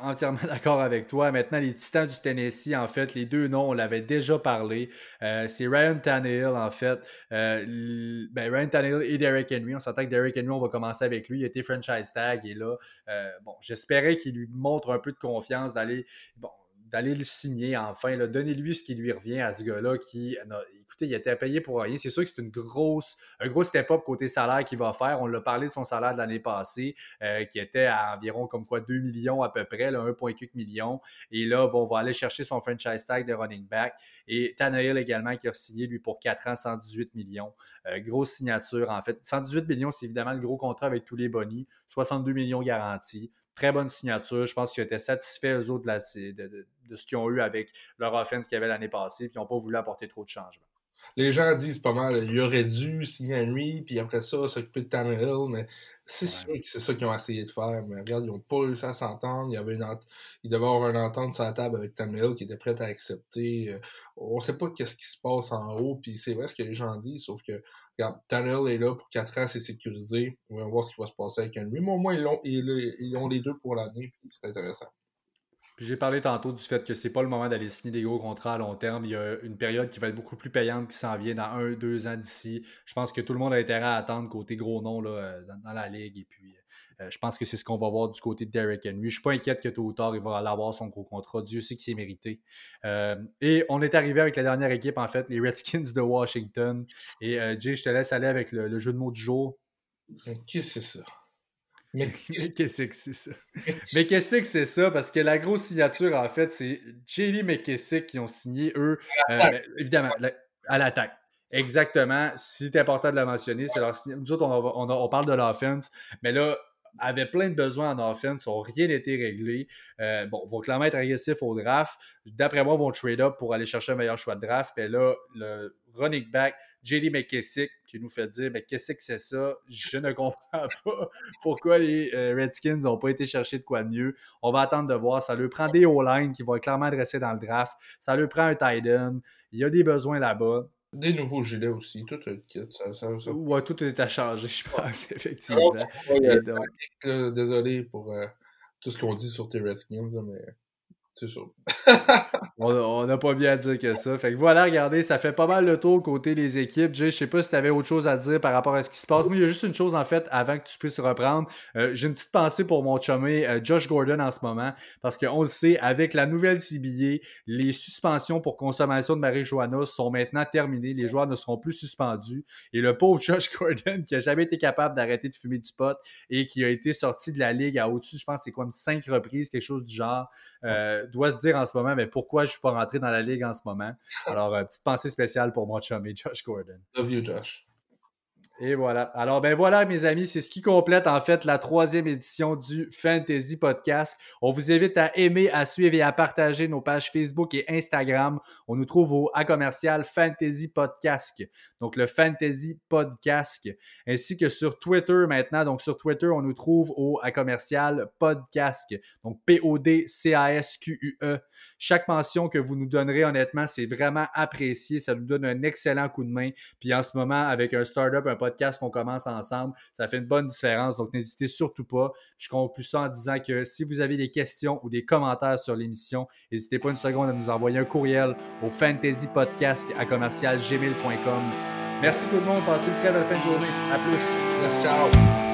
entièrement [laughs] d'accord avec toi. Maintenant, les Titans du Tennessee, en fait, les deux noms, on l'avait déjà parlé. Euh, c'est Ryan Tannehill, en fait. Euh, ben, Ryan Tannehill et Derrick Henry. On s'entend que Derrick Henry, on va commencer avec lui. Il été franchise tag et là, euh, bon, j'espérais qu'il lui montre un peu de confiance d'aller. Bon, d'aller le signer enfin. Donnez-lui ce qui lui revient à ce gars-là qui, écoutez, il était payé pour rien. C'est sûr que c'est une grosse, un gros step-up côté salaire qu'il va faire. On l'a parlé de son salaire de l'année passée, euh, qui était à environ comme quoi 2 millions à peu près, 1,8 millions. Et là, bon, on va aller chercher son franchise tag de running back. Et Tannehill également qui a signé lui pour 4 ans, 118 millions. Euh, grosse signature en fait. 118 millions, c'est évidemment le gros contrat avec tous les bonnies. 62 millions garantis. Très bonne signature. Je pense qu'ils étaient satisfaits, eux autres, de, ce qu'ils ont eu avec leur offense qu'il y avait l'année passée, puis ils n'ont pas voulu apporter trop de changements. Les gens disent pas mal, il aurait dû signer Henry, puis après ça, s'occuper de Tannehill, mais c'est sûr que c'est ça qu'ils ont essayé de faire. Mais regarde, ils n'ont pas réussi à s'entendre. Il, y avait une il devait avoir une entente sur la table avec Tannehill qui était prête à accepter. Euh, on ne sait pas qu'est-ce qui se passe en haut, puis c'est vrai ce que les gens disent, sauf que Regarde, Tannehill est là pour 4 ans, c'est sécurisé. On va voir ce qui va se passer avec Henry. Mais au moins, ils ont, ils, ont les deux pour l'année, c'est intéressant. J'ai parlé tantôt du fait que c'est pas le moment d'aller signer des gros contrats à long terme. Il y a une période qui va être beaucoup plus payante qui s'en vient dans un, deux ans d'ici. Je pense que tout le monde a intérêt à attendre côté gros nom là, dans, la ligue. Et puis, euh, je pense que c'est ce qu'on va voir du côté de Derrick Henry. Je suis pas inquiète que tôt ou tard, il va avoir son gros contrat. Dieu sait qu'il est mérité. Euh, et on est arrivé avec la dernière équipe, en fait, les Redskins de Washington. Et euh, Jay, je te laisse aller avec le, jeu de mots du jour. Que c'est ça? Mais [laughs] qu'est-ce que c'est ça? [laughs] Mais qu'est-ce que c'est ça? Parce que la grosse signature, en fait, c'est J.B. McKissick qui ont signé, eux, ben, évidemment, à l'attaque. Exactement. C'est important de la mentionner. C'est leur... Nous autres, on, on parle de l'offense, mais là, avait plein de besoins en offense, n'ont rien été réglé. Euh, bon, vont clairement être agressifs au draft. D'après moi, vont trade up pour aller chercher un meilleur choix de draft. Mais là, le running back, JD McKissick, qui nous fait dire Mais qu'est-ce que c'est ça Je ne comprends pas pourquoi les euh, Redskins n'ont pas été chercher de quoi de mieux. On va attendre de voir. Ça leur prend des O-line qui vont être clairement adressés dans le draft. Ça leur prend un tight end. Il y a des besoins là-bas. Des nouveaux gilets aussi, tout est ça, ça, Ouais, tout est à changer, je pense, effectivement. désolé pour euh, tout ce qu'on dit sur tes Redskins, mais c'est ça. [laughs] on n'a pas bien à dire que ça. Fait que voilà, regardez, ça fait pas mal le tour côté des équipes. Jay, je sais pas si tu avais autre chose à dire par rapport à ce qui se passe. Moi, il y a juste une chose en fait avant que tu puisses reprendre. Euh, j'ai une petite pensée pour mon chumé euh, Josh Gordon en ce moment parce qu'on le sait, avec la nouvelle CBA, les suspensions pour consommation de marijuana sont maintenant terminées. Les joueurs ne seront plus suspendus. Et le pauvre [laughs] Josh Gordon qui a jamais été capable d'arrêter de fumer du pot et qui a été sorti de la ligue à au-dessus, je pense, c'est comme cinq reprises, quelque chose du genre, euh, doit se dire en ce moment, mais pourquoi je suis pas rentré dans la ligue en ce moment? Alors, euh, petite pensée spéciale pour mon chum et Josh Gordon. Love you, Josh. Et voilà. Alors, ben voilà, mes amis, c'est ce qui complète en fait la troisième édition du Fantasy Podcast. On vous invite à aimer, à suivre et à partager nos pages Facebook et Instagram. On nous trouve au A commercial Fantasy Podcast. Donc, le Fantasy Podcast. Ainsi que sur Twitter maintenant. Donc, sur Twitter, on nous trouve au A commercial Podcast. Donc, P-O-D-C-A-S-Q-U-E. Chaque mention que vous nous donnerez, honnêtement, c'est vraiment apprécié. Ça nous donne un excellent coup de main. Puis en ce moment, avec un startup, un podcast qu'on commence ensemble, ça fait une bonne différence. Donc n'hésitez surtout pas. Je conclue ça en disant que si vous avez des questions ou des commentaires sur l'émission, n'hésitez pas une seconde à nous envoyer un courriel au fantasypodcast à commercialgmail.com. Merci tout le monde. Passez une très belle fin de journée. À plus. Ciao.